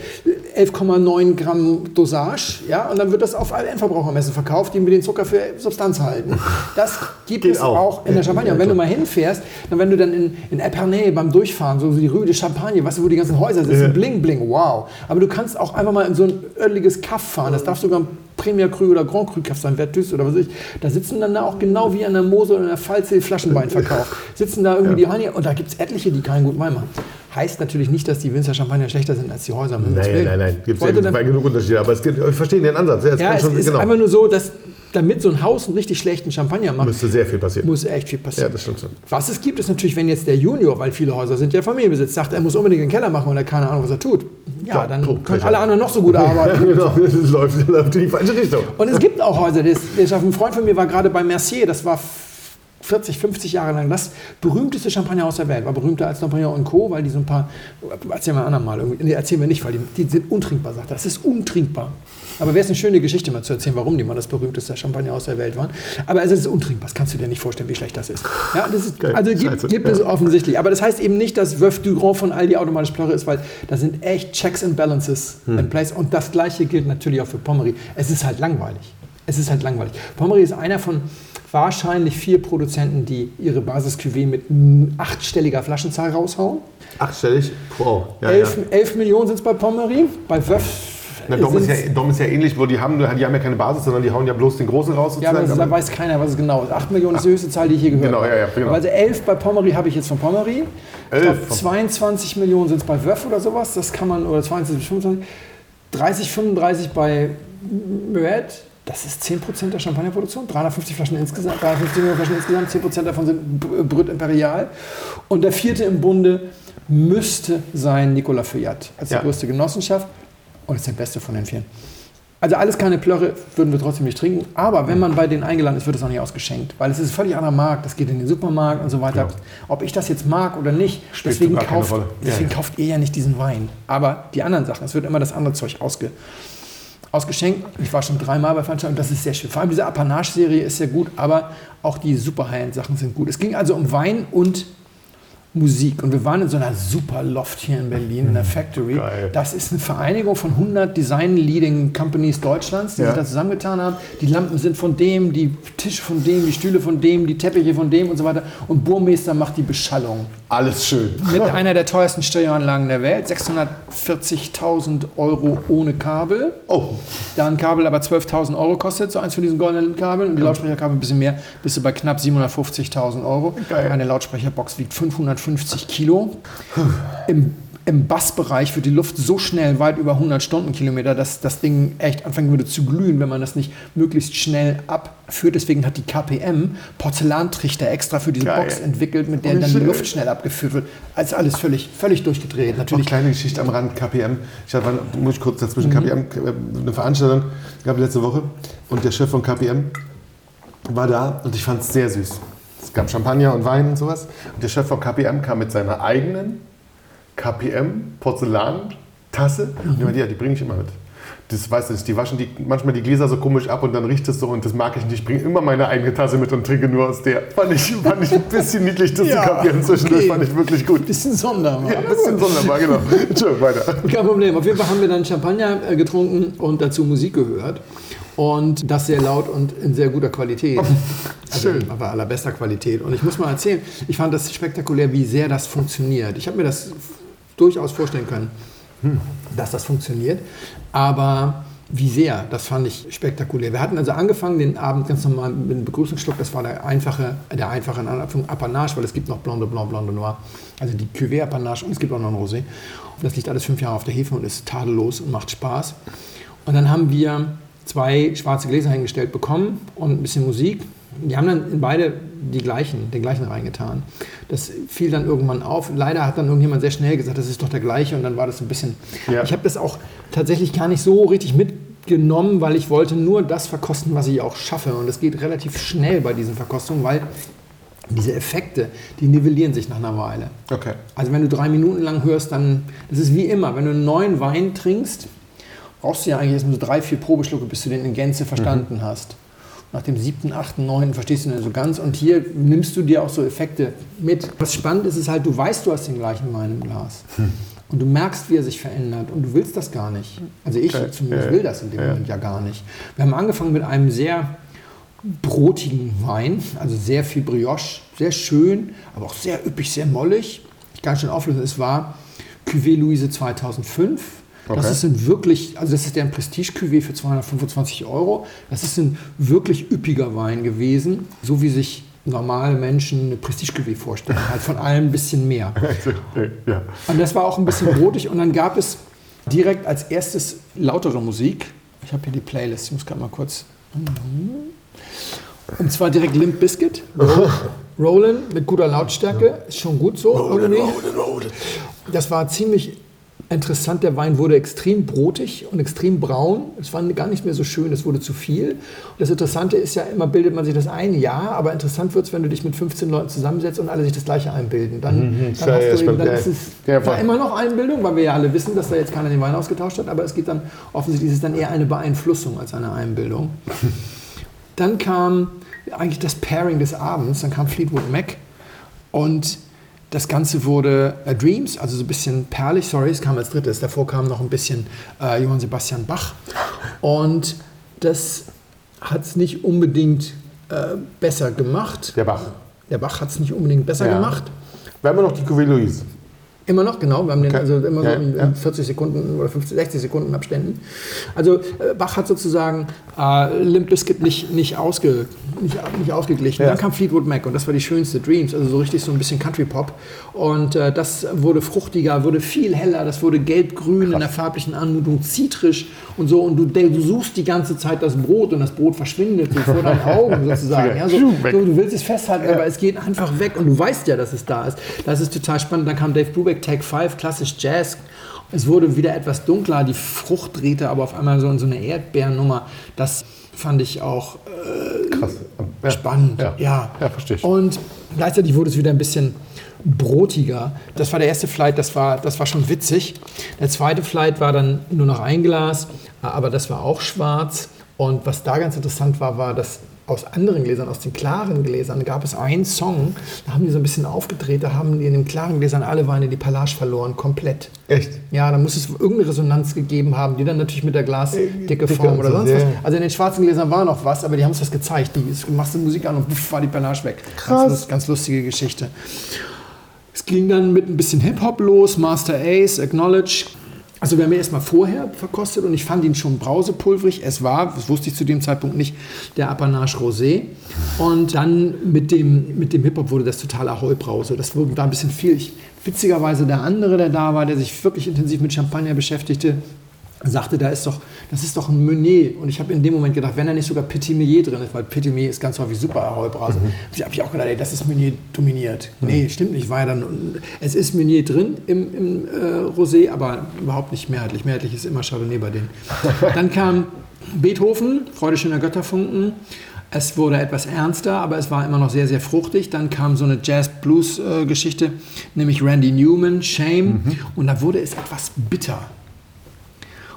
11,9 Gramm Dosage. Ja? Und dann wird das auf Endverbrauchermessen verkauft, die mit den Zucker für Substanz halten. Das gibt es auch. auch. in der Champagne. Und wenn du mal hinfährst, dann wenn du dann in, in Epernay beim Durchfahren, so die Rue de Champagne, weißt du, wo die ganzen Häuser sitzen, bling, bling, wow. Aber du kannst auch einfach mal in so ein örtliches Kaff fahren. Das darf sogar ein Premier Cru oder Grand Cru Kaff sein, Vertus oder was weiß ich. Da sitzen dann da auch genau wie an der Mosel oder in der Pfalz die Flaschenwein verkauft. Sitzen da irgendwie die Heiniger und da gibt es etliche, die keinen guten Wein machen. Heißt natürlich nicht, dass die Winzer Champagner schlechter sind als die Häuser. Nein, Willen. nein, nein. Gibt es ja genug Unterschiede. Aber es gibt, ich verstehe den Ansatz. Ja, es ja, es schon, ist genau. einfach nur so, dass damit so ein Haus einen richtig schlechten Champagner macht, Müsste sehr viel passieren. muss echt viel ja, passieren. das stimmt schon. Was es gibt, ist natürlich, wenn jetzt der Junior, weil viele Häuser sind ja Familienbesitz, sagt, er muss unbedingt den Keller machen und er keine Ahnung, was er tut. Ja, Ja, dann können alle anderen noch so gut [LAUGHS] arbeiten. genau, [LAUGHS] das läuft, [LAUGHS] läuft in die falsche Richtung. Und es gibt auch Häuser, das, das ein Freund von mir war gerade bei Mercier, das war 40, 50 Jahre lang das berühmteste Champagnerhaus der Welt. War berühmter als Napoleon und Co., weil die so ein paar, erzählen wir andermal, irgendwie- nee, erzählen wir nicht, weil die, die sind untrinkbar, sagt er. Das ist untrinkbar. Aber wäre es eine schöne Geschichte mal zu erzählen, warum die mal das berühmteste Champagnerhaus der Welt waren. Aber es ist untrinkbar, das kannst du dir nicht vorstellen, wie schlecht das ist. Ja, das ist Geil. also gibt, Scheiße. gibt Ja. es offensichtlich. Aber das heißt eben nicht, dass Veuve du Grand von Aldi automatisch Plörre ist, weil da sind echt Checks and Balances Hm. in place. Und das Gleiche gilt natürlich auch für Pommery. Es ist halt langweilig. Es ist halt langweilig. Pommery ist einer von wahrscheinlich vier Produzenten, die ihre Basis-Cuvée mit mm, achtstelliger Flaschenzahl raushauen. Achtstellig? Wow. Ja, elf, ja. elf Millionen sind es bei Pommery. Bei Veuve Na, Dom, ist ja, Dom ist ja ähnlich, wo die haben, die haben ja keine Basis, sondern die hauen ja bloß den Großen raus Ja, aber da weiß keiner, was es genau ist. 8 Millionen ist die höchste Zahl, die ich je gehört Genau, habe. ja, ja, genau. Also 11 bei Pommery habe ich jetzt von Pommery. Elf glaube, von- 22 Millionen sind es bei Wöff oder sowas. Das kann man, oder 22 bis 25. 30, 35 bei Moet. Das ist 10% der Champagnerproduktion. 350 Flaschen insgesamt, 350 Millionen Flaschen insgesamt. 10% davon sind Br- Brut Imperial. Und der vierte im Bunde müsste sein Nicolas Feuillat als Ja. die größte Genossenschaft. Und ist der beste von den vieren. Also alles keine Plörre würden wir trotzdem nicht trinken. Aber wenn man bei denen eingeladen ist, wird es auch nicht ausgeschenkt. Weil es ist ein völlig anderer Markt. Das geht in den Supermarkt und so weiter. Ob ich das jetzt mag oder nicht, Spielt deswegen, kauft, Rolle. Ja, deswegen ja. kauft ihr ja nicht diesen Wein. Aber die anderen Sachen, es wird immer das andere Zeug ausge, ausgeschenkt. Ich war schon dreimal bei Veranstaltungen, das ist sehr schön. Vor allem diese Apanage-Serie ist sehr gut, aber auch die super High-End-Sachen sind gut. Es ging also um Wein und Musik. Und wir waren in so einer super Loft hier in Berlin, in der Factory. Hm, Geil. Das ist eine Vereinigung von 100 Design-Leading Companies Deutschlands, die Ja. sich da zusammengetan haben. Die Lampen sind von dem, die Tische von dem, die Stühle von dem, die Teppiche von dem und so weiter. Und Burmeister macht die Beschallung. Alles schön. Mit einer der teuersten Stereoanlagen der Welt. 640.000 Euro ohne Kabel. Oh, Da ein Kabel aber 12.000 Euro kostet, so eins von diesen goldenen Kabeln. Und die Lautsprecherkabel ein bisschen mehr, bist du bei knapp 750.000 Euro. Geil. Eine Lautsprecherbox wiegt 550 Kilo. Im, Im Bassbereich wird die Luft so schnell, weit über 100 Stundenkilometer, dass das Ding echt anfangen würde zu glühen, wenn man das nicht möglichst schnell abführt. Deswegen hat die KPM Porzellantrichter extra für diese Geil. Box entwickelt, mit der dann die. Luft schnell abgeführt wird. Also alles völlig, völlig durchgedreht. Noch Natürlich kleine Geschichte am Rand, KPM. Ich hatte, muss ich kurz dazwischen, KPM, äh, eine Veranstaltung gab letzte Woche und der Chef von KPM war da und ich fand es sehr süß. Es gab Champagner und Wein und sowas. Und der Chef von KPM kam mit seiner eigenen KPM Porzellan-Tasse. Und ich ja, die bringe ich immer mit. Das weißt du nicht, die waschen die, manchmal die Gläser so komisch ab und dann riecht es so und das mag ich nicht. Ich bringe immer meine eigene Tasse mit und trinke nur aus der. Fand ich, fand ich ein bisschen niedlich, das [LAUGHS] Ja, zu kapieren zwischendurch. okay. Fand ich wirklich gut. bisschen sonderbar. Ja, ein bisschen sonderbar, genau. [LAUGHS] Entschuldigung, weiter. Kein Problem. Auf jeden Fall haben wir dann Champagner äh, getrunken und dazu Musik gehört. Und das sehr laut und in sehr guter Qualität. [LAUGHS] Also, Schön. Aber allerbester Qualität. Und ich muss mal erzählen, ich fand das spektakulär, wie sehr das funktioniert. Ich habe mir das durchaus vorstellen können, dass das funktioniert. Aber wie sehr, das fand ich spektakulär. Wir hatten also angefangen den Abend ganz normal mit einem Begrüßungsschluck. Das war der einfache, der einfache in Anführung Apanage, weil es gibt noch Blonde Blanc, Blonde Noir. Also die Cuvée Apanage und es gibt auch noch ein Rosé. Das liegt alles fünf Jahre auf der Hefe und ist tadellos und macht Spaß. Und dann haben wir zwei schwarze Gläser hingestellt bekommen und ein bisschen Musik. Die haben dann in beide die gleichen, den gleichen reingetan. Das fiel dann irgendwann auf. Leider hat dann irgendjemand sehr schnell gesagt, das ist doch der gleiche und dann war das ein bisschen. Ja. Ich habe das auch tatsächlich gar nicht so richtig mitgenommen, weil ich wollte nur das verkosten, was ich auch schaffe. Und es geht relativ schnell bei diesen Verkostungen, weil diese Effekte, die nivellieren sich nach einer Weile. Okay. Also wenn du drei Minuten lang hörst, dann, das ist wie immer, wenn du einen neuen Wein trinkst, brauchst du ja eigentlich erst so drei, vier Probeschlucke, bis du den in Gänze verstanden hast. Nach dem siebten, achten, neunten verstehst du den so ganz und hier nimmst du dir auch so Effekte mit. Was spannend ist, ist halt, du weißt, du hast den gleichen Wein im Glas. Und du merkst, wie er sich verändert und du willst das gar nicht. Also ich Okay. zumindest Ja, will das in dem ja. Moment ja gar nicht. Wir haben angefangen mit einem sehr brotigen Wein, also sehr viel Brioche, sehr schön, aber auch sehr üppig, sehr mollig. Ich kann schon auflösen, es war Cuvée Louise 2005. Das Okay. ist ein wirklich, also das ist ja ein Prestige-Cuvée für 225 Euro. Das ist ein wirklich üppiger Wein gewesen, so wie sich normale Menschen eine Prestige-Cuvée vorstellen, halt von allem ein bisschen mehr. [LAUGHS] ja. Und das war auch ein bisschen brotig. Und dann gab es direkt als erstes lautere Musik. Ich habe hier die Playlist, ich muss gerade mal kurz. Und zwar direkt Limp Bizkit. Rollin mit guter Lautstärke. Ist schon gut so. irgendwie. Das war ziemlich interessant. Der Wein wurde extrem brotig und extrem braun. Es war gar nicht mehr so schön, es wurde zu viel. Und das Interessante ist ja, immer bildet man sich das ein, ja, aber interessant wird es, wenn du dich mit 15 Leuten zusammensetzt und alle sich das gleiche einbilden. Dann, dann, Ja, hast ja, du eben, dann ist es Ja, immer noch Einbildung, weil wir ja alle wissen, dass da jetzt keiner den Wein ausgetauscht hat, aber es geht dann offensichtlich ist es dann eher eine Beeinflussung als eine Einbildung. [LAUGHS] Dann kam eigentlich das Pairing des Abends, dann kam Fleetwood Mac und das Ganze wurde äh, Dreams, also so ein bisschen perlig, sorry, es kam als drittes. Davor kam noch ein bisschen äh, Johann Sebastian Bach. Und das hat es nicht unbedingt äh, besser gemacht. Der Bach. Der Bach hat es nicht unbedingt besser Ja. gemacht. Wir haben noch die Cuvée Louise. Immer noch, genau. Wir haben den Okay. also immer Ja, so in, ja. in 40 Sekunden oder 50, 60 Sekunden Abständen. Also äh, Bach hat sozusagen äh, Limp Bizkit nicht, nicht, ausge, nicht, nicht ausgeglichen. Ja. Dann kam Fleetwood Mac und das war die schönste Dreams, also so richtig so ein bisschen Country Pop. Und äh, das wurde fruchtiger, wurde viel heller, das wurde gelb-grün in der farblichen Anmutung, zitrisch und so. Und du, du suchst die ganze Zeit das Brot und das Brot verschwindet so vor deinen Augen [LAUGHS] sozusagen. Ja, so, so, du willst es festhalten, aber es geht einfach weg und du weißt ja, dass es da ist. Das ist total spannend. Dann kam Dave Brubeck, Take 5, klassisch Jazz. Es wurde wieder etwas dunkler, die Frucht drehte aber auf einmal so in so eine Erdbeernummer. Das fand ich auch Krass. Ja. spannend. Ja. Ja. Ja, verstehe ich. Und gleichzeitig wurde es wieder ein bisschen brotiger. Das war der erste Flight, das war, das war schon witzig. Der zweite Flight war dann nur noch ein Glas, aber das war auch schwarz. Und was da ganz interessant war, war, dass aus anderen Gläsern, aus den klaren Gläsern, gab es einen Song, da haben die so ein bisschen aufgedreht, da haben die in den klaren Gläsern alle Weine die Palage verloren, komplett. Echt? Ja, da muss es irgendeine Resonanz gegeben haben, die dann natürlich mit der Glasdicke Dicke Form oder so, sonst ja. was. Also in den schwarzen Gläsern war noch was, aber die haben uns das gezeigt. Die es- machst du Musik an und puff, war die Panache weg. Krass. Ganz, ganz lustige Geschichte. Es ging dann mit ein bisschen Hip-Hop los, Master Ace, Acknowledge. Also wir haben ihn erstmal vorher verkostet und ich fand ihn schon brausepulverig. Es war, das wusste ich zu dem Zeitpunkt nicht, der Apanage Rosé. Und dann mit dem, mit dem Hip-Hop wurde das total Ahoi-Brause. Das da ein bisschen viel. Ich, witzigerweise der andere, der da war, der sich wirklich intensiv mit Champagner beschäftigte, sagte, da ist doch, das ist doch ein Meunier. Und ich habe in dem Moment gedacht, wenn da nicht sogar Petit Meunier drin ist, weil Petit Meunier ist ganz häufig super Ahoi-Brause, habe ich auch gedacht, ey, das ist Meunier dominiert. Nee, stimmt nicht. War ja dann, es ist Meunier drin im, im äh, Rosé, aber überhaupt nicht mehrheitlich. Mehrheitlich ist immer Chardonnay bei denen. [LAUGHS] Dann kam Beethoven, Freude schöner Götterfunken. Es wurde etwas ernster, aber es war immer noch sehr, sehr fruchtig. Dann kam so eine Jazz-Blues-Geschichte, nämlich Randy Newman, Shame. Und da wurde es etwas bitter.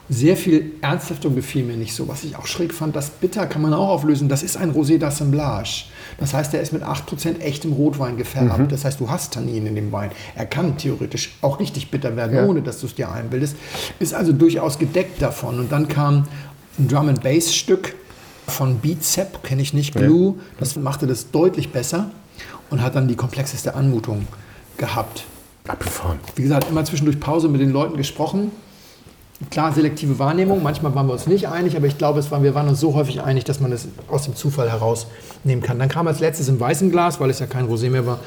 Sehr viel Ernsthaftung gefiel mir nicht so. Was ich auch schräg fand, das Bitter kann man auch auflösen. Das ist ein Rosé d'Assemblage. Das heißt, der ist mit 8% echtem Rotwein gefärbt. Das heißt, du hast Tannin in dem Wein. Er kann theoretisch auch richtig bitter werden, Ja. ohne dass du es dir einbildest. Ist also durchaus gedeckt davon. Und dann kam ein Drum and Bass Stück von Beat Zep, kenne ich nicht, Glue. Das machte das deutlich besser und hat dann die komplexeste Anmutung gehabt. Abgefahren. Wie gesagt, immer zwischendurch Pause mit den Leuten gesprochen. Klar, selektive Wahrnehmung. Manchmal waren wir uns nicht einig, aber ich glaube, es waren, wir waren uns so häufig einig, dass man es aus dem Zufall herausnehmen kann. Dann kam als letztes im weißen Glas, weil es ja kein Rosé mehr war,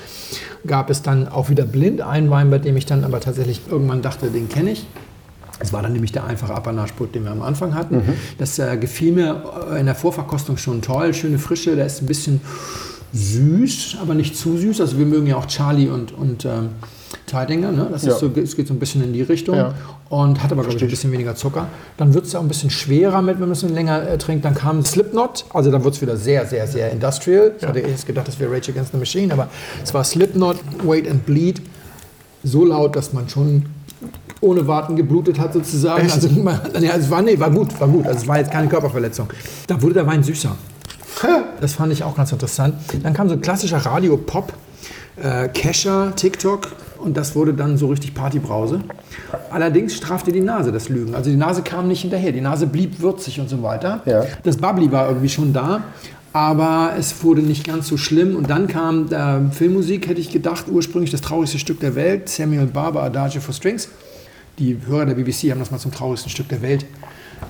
gab es dann auch wieder blind einen Wein, bei dem ich dann aber tatsächlich irgendwann dachte, den kenne ich. Es war dann nämlich der einfache Apanage-Put, den wir am Anfang hatten. Das äh, gefiel mir äh, in der Vorverkostung schon toll. Schöne Frische, der ist ein bisschen süß, aber nicht zu süß. Also wir mögen ja auch Charlie und, und ähm, Teidinger. Ne? Das Ja. ist so, es geht so ein bisschen in die Richtung. Ja. Und hat aber, glaube ich, ein bisschen weniger Zucker. Dann wird es auch ein bisschen schwerer mit, wenn man es länger äh, trinkt. Dann kam Slipknot, also dann wird es wieder sehr, sehr, sehr industrial. Ich hatte erst gedacht, das wäre Rage Against the Machine, aber es war Slipknot, Wait and Bleed. So laut, dass man schon ohne Warten geblutet hat sozusagen. Also, man, ja, es war, nee, war gut, war gut. Also es war jetzt keine Körperverletzung. Da wurde der Wein süßer. Das fand ich auch ganz interessant. Dann kam so ein klassischer Radio-Pop, äh, Kescher, TikTok und das wurde dann so richtig Partybrause. Allerdings strafte die Nase das Lügen. Also die Nase kam nicht hinterher, die Nase blieb würzig und so weiter. Ja. Das Bubbly war irgendwie schon da, aber es wurde nicht ganz so schlimm. Und dann kam äh, Filmmusik, hätte ich gedacht, ursprünglich das traurigste Stück der Welt, Samuel Barber, Adagio for Strings. Die Hörer der BBC haben das mal zum traurigsten Stück der Welt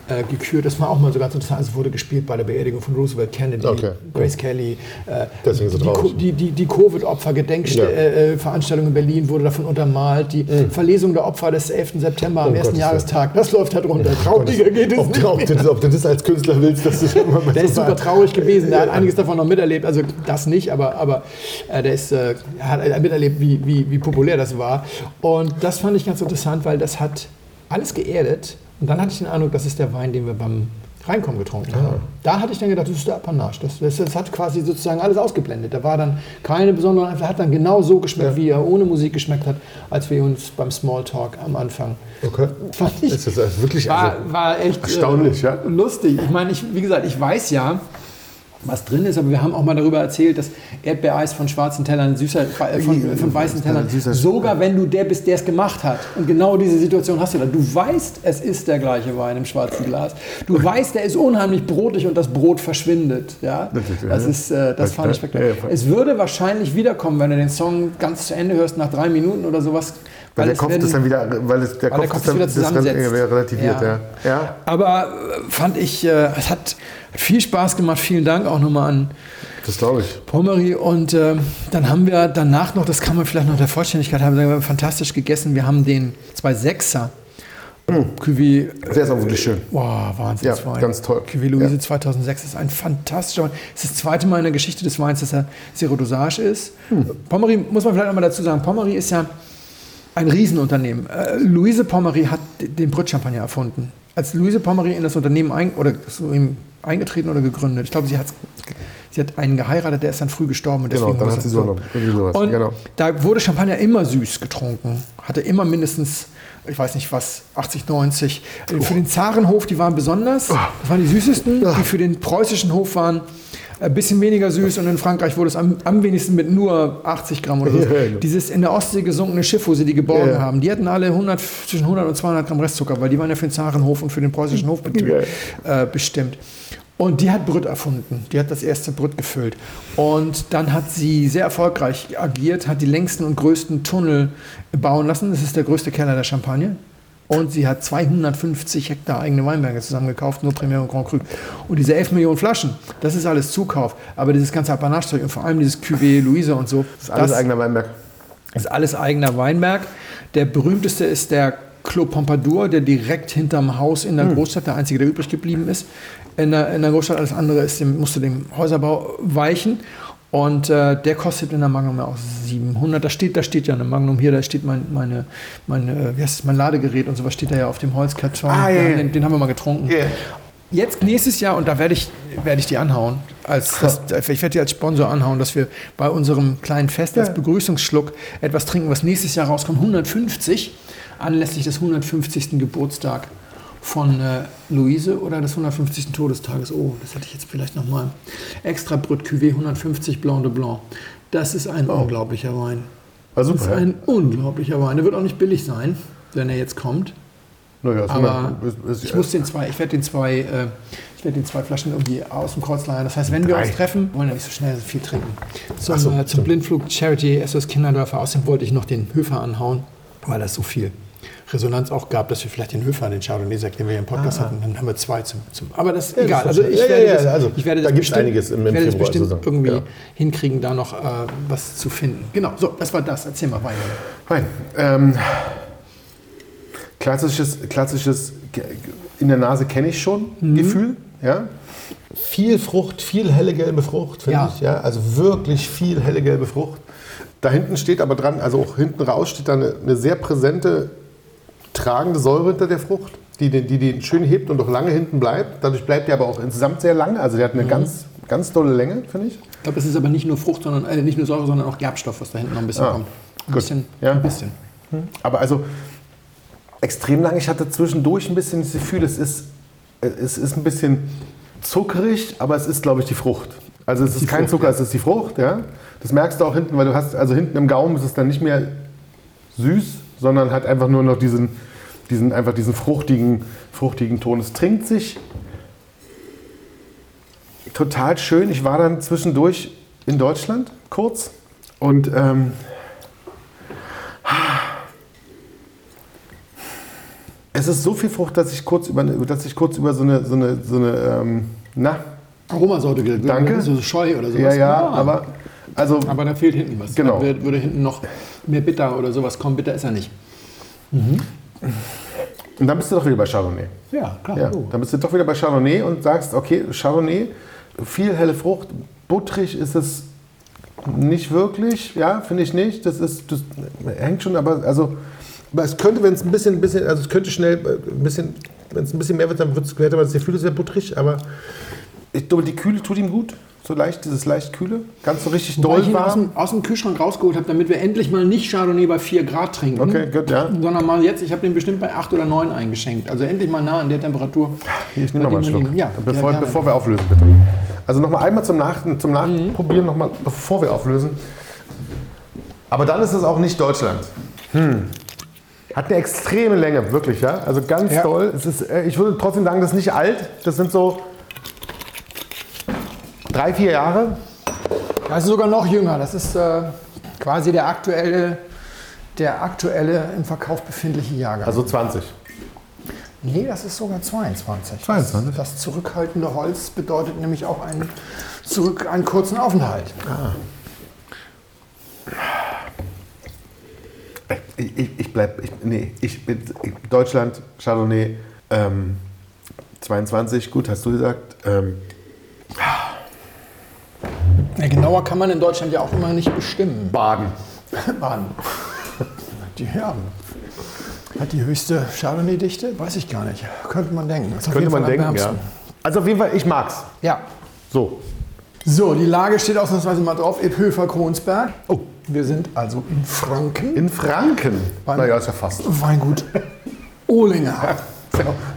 äh, gekürt. Das war auch mal so ganz interessant. Also es wurde gespielt bei der Beerdigung von Roosevelt Kennedy, Okay. Grace Kelly. Äh, Deswegen so die, traurig. Die, die, die Covid-Opfer-Gedenkveranstaltung Ja. äh, Veranstaltung in Berlin wurde davon untermalt. Die Verlesung der Opfer des 11. September am Um ersten Gottes Jahrestag. Das läuft halt runter. Trauriger geht es ob, nicht. ob, du das, ob du das als Künstler willst, dass du immer mal Der ist super traurig gewesen. Der hat einiges davon noch miterlebt. Also das nicht, aber, aber äh, der ist, äh, hat miterlebt, wie, wie, wie populär das war. Und das fand ich ganz interessant, weil das hat alles geerdet. Und dann hatte ich den Eindruck, das ist der Wein, den wir beim Reinkommen getrunken haben. Da hatte ich dann gedacht, das ist der Apanage. Das, das, das hat quasi sozusagen alles ausgeblendet. Da war dann keine besondere, er hat dann genau so geschmeckt, wie er ohne Musik geschmeckt hat, als wir uns beim Smalltalk am Anfang Okay. fand ich, Ist das also wirklich war, also, war echt erstaunlich, ja? lustig. Ich meine, ich, wie gesagt, ich weiß ja, was drin ist, aber wir haben auch mal darüber erzählt, dass Erdbeereis von schwarzen Tellern süßer, äh, von, von weißen Tellern, sogar wenn du der bist, der es gemacht hat. Und genau diese Situation hast du da. Du weißt, es ist der gleiche Wein im schwarzen Glas. Du [LAUGHS] weißt, der ist unheimlich brotig und das Brot verschwindet. Ja? Das, ist, äh, das fand ich spektakulär. Es würde wahrscheinlich wiederkommen, wenn du den Song ganz zu Ende hörst, nach drei Minuten oder sowas. Weil der Kopf werden- das dann wieder, weil es, der weil der Kopf Kopf das dann wieder zusammensetzt. relativiert, ja. Ja. ja. Aber äh, fand ich, äh, es hat viel Spaß gemacht. Vielen Dank auch nochmal an Das glaube ich. Pommery. Und äh, dann haben wir danach noch, das kann man vielleicht noch der Vollständigkeit haben, wir, fantastisch gegessen. Wir haben den zwei Sechser. Cuvée, Der ist auch wirklich schön. Wow, Wahnsinn. Ja, ganz toll. Cuvée Louise Ja. 2006 ist ein fantastischer Wein. Es ist das zweite Mal in der Geschichte des Weins, dass er Zero Dosage ist. Hm. Pommery, muss man vielleicht noch mal dazu sagen, Pommery ist ja Ein Riesenunternehmen. Äh, Louise Pommery hat den Brütt-Champagner erfunden. Als Louise Pommery in das Unternehmen ein, oder so eingetreten oder gegründet, ich glaube, sie, sie hat einen geheiratet, der ist dann früh gestorben. Und Genau, deswegen dann war hat sie so noch sowas. Und Genau. da wurde Champagner immer süß getrunken. Hatte immer mindestens, ich weiß nicht was, 80, 90. Oh. Für den Zarenhof, die waren besonders. Das waren die süßesten. Die für den preußischen Hof waren ein bisschen weniger süß. Und in Frankreich wurde es am, am wenigsten mit nur 80 Gramm oder so. [LAUGHS] Genau. Dieses in der Ostsee gesunkene Schiff, wo sie die geborgen haben, die hatten alle 100, zwischen 100 und 200 Gramm Restzucker, weil die waren ja für den Zarenhof und für den preußischen Hofbetrieb äh, bestimmt. Und die hat Brütt erfunden. Die hat das erste Brütt gefüllt. Und dann hat sie sehr erfolgreich agiert, hat die längsten und größten Tunnel bauen lassen. Das ist der größte Keller der Champagne. Und sie hat 250 Hektar eigene Weinberge zusammengekauft, nur Premier und Grand Cru. Und diese 11 Millionen Flaschen, das ist alles Zukauf. Aber dieses ganze Apanage-Zeug und vor allem dieses Cuvée Louise und so, Das ist alles eigener Weinberg. ist alles eigener Weinberg. Der berühmteste ist der Clos Pompadour, der direkt hinterm Haus in der Großstadt, der einzige, der übrig geblieben ist. In der, in der Großstadt, alles andere ist musste dem Häuserbau weichen. Und äh, der kostet in der Magnum ja auch 700. Da steht, da steht ja eine Magnum hier, da steht mein, meine, meine, äh, wie heißt es, mein Ladegerät und sowas steht da ja auf dem Holzkarton. Ah, ja. Den, den haben wir mal getrunken. Ja. Jetzt nächstes Jahr, und da werde ich, werde ich die anhauen, als, das, ich werde die als Sponsor anhauen, dass wir bei unserem kleinen Fest als Ja. Begrüßungsschluck etwas trinken, was nächstes Jahr rauskommt, 150, anlässlich des 150. Geburtstag von äh, Luise oder des 150. Todestages. Oh, das hatte ich jetzt vielleicht nochmal. Extra Brut Cuvée 150 Blanc de Blanc. Das ist ein unglaublicher Wein. War Das ist ein unglaublicher Wein. Der wird auch nicht billig sein, wenn er jetzt kommt. Naja, Aber ist- ist- ich muss den zwei, ich werde den zwei, äh, ich werde den zwei Flaschen irgendwie aus dem Kreuz leihen. Das heißt, wenn wir Drei. uns treffen, wollen wir nicht so schnell so viel trinken. Zum, so, äh, zum. Blindflug Charity SOS Kinderdörfer. Außerdem wollte ich noch den Höfer anhauen, weil das so viel Resonanz auch gab, dass wir vielleicht den Höfer, den Chardonnay-Sekt, den wir hier im Podcast hatten, dann haben wir zwei zum. zum aber das ist Ah. Ja, egal. das Also ich ja, werde ja, das, also ich werde da das gibt's bestimmt, einiges im- im ich werde das Februar bestimmt zusammen. irgendwie Ja. hinkriegen, da noch äh, was zu finden. Genau, so, das war das. Erzähl mal weiter. Fein. Ähm, klassisches, klassisches in der Nase kenne ich schon Mhm. Gefühl. Ja? Viel Frucht, viel helle gelbe Frucht, finde ich. Ja? Also wirklich viel helle gelbe Frucht. Da hinten steht aber dran, also auch hinten raus steht da eine, eine sehr präsente, tragende Säure hinter der Frucht, die den, die den schön hebt und auch lange hinten bleibt. Dadurch bleibt der aber auch insgesamt sehr lange. Also der hat eine Mhm. ganz, ganz tolle Länge, finde ich. Ich glaube, es ist aber nicht nur Frucht, sondern äh, nicht nur Säure, sondern auch Gerbstoff, was da hinten noch ein bisschen Ah, kommt. Ein gut. bisschen. Ja. Ein bisschen. Aber also extrem lang. Ich hatte zwischendurch ein bisschen das Gefühl, es ist, es ist ein bisschen zuckrig, aber es ist, glaube ich, die Frucht. Also es ist Die kein Frucht, Zucker, ja. es ist die Frucht. Ja? Das merkst du auch hinten, weil du hast, also hinten im Gaumen ist es dann nicht mehr süß, sondern hat einfach nur noch diesen, diesen, einfach diesen fruchtigen, fruchtigen Ton. Es trinkt sich total schön. Ich war dann zwischendurch in Deutschland kurz und ähm, es ist so viel Frucht, dass ich kurz über, dass ich kurz über so eine, so eine, so eine ähm, na, Aromasorte geredet. Danke. So Scheu oder sowas. ja, ja, Ah. aber, also, Aber da fehlt hinten was. Genau. Da wird- würde hinten noch mehr Bitter oder sowas kommen. Bitter ist er nicht. und dann bist du doch wieder bei Chardonnay. Ja, klar. Ja, Oh. dann bist du doch wieder bei Chardonnay und sagst, okay, Chardonnay, viel helle Frucht, butterig ist es nicht wirklich, ja, finde ich nicht. Das ist, das hängt schon, aber also, aber es könnte, wenn es ein bisschen, bisschen, also es könnte schnell äh, ein bisschen, wenn es ein bisschen mehr wird, dann wird's- hätte man das Gefühl, es wäre butterig, aber ich glaube, die Kühle tut ihm gut, so leicht, dieses leicht kühle, ganz so richtig Weil ich doll ihn aus warm. dem, aus dem Kühlschrank rausgeholt habe, damit wir endlich mal nicht Chardonnay bei 4 Grad trinken. Okay, gut, ja. Sondern mal jetzt, ich habe den bestimmt bei 8 oder 9 eingeschenkt. Also endlich mal nah an der Temperatur. Hier, ich nehme noch mal einen Schluck. Ja, bevor, ja, bevor wir auflösen, bitte. Also noch mal einmal zum, Nach zum Nachprobieren, noch mal, bevor wir auflösen. Aber dann ist es auch nicht Deutschland. Hm. Hat eine extreme Länge, wirklich, ja. Also ganz Ja. toll. Es ist, äh, ich würde trotzdem sagen, das ist nicht alt. Das sind so drei, vier Jahre. Das ist sogar noch jünger. Das ist äh, quasi der aktuelle, der aktuelle im Verkauf befindliche Jahrgang. Also 20. nee, das ist sogar 22. 22? Das, das zurückhaltende Holz bedeutet nämlich auch einen, zurück, einen kurzen Aufenthalt. Ich, ich, ich bleib, ich, nee, ich bin ich, Deutschland, Chardonnay, ähm, 22, gut, hast du gesagt. Ähm, Ja, genauer kann man in Deutschland ja auch immer nicht bestimmen. Baden. [LAUGHS] Baden. die, ja, hat die höchste Chardonnay-Dichte? Weiß ich gar nicht. Könnte man denken. Auf Könnte man denken, ja. Also auf jeden Fall, ich mag's. Ja. So. So, die Lage steht ausnahmsweise mal drauf. Ebhöfer Kronsberg. Oh, wir sind also in Franken. In Franken. Naja, ist ja fast. Weingut Ohlinger. [LAUGHS]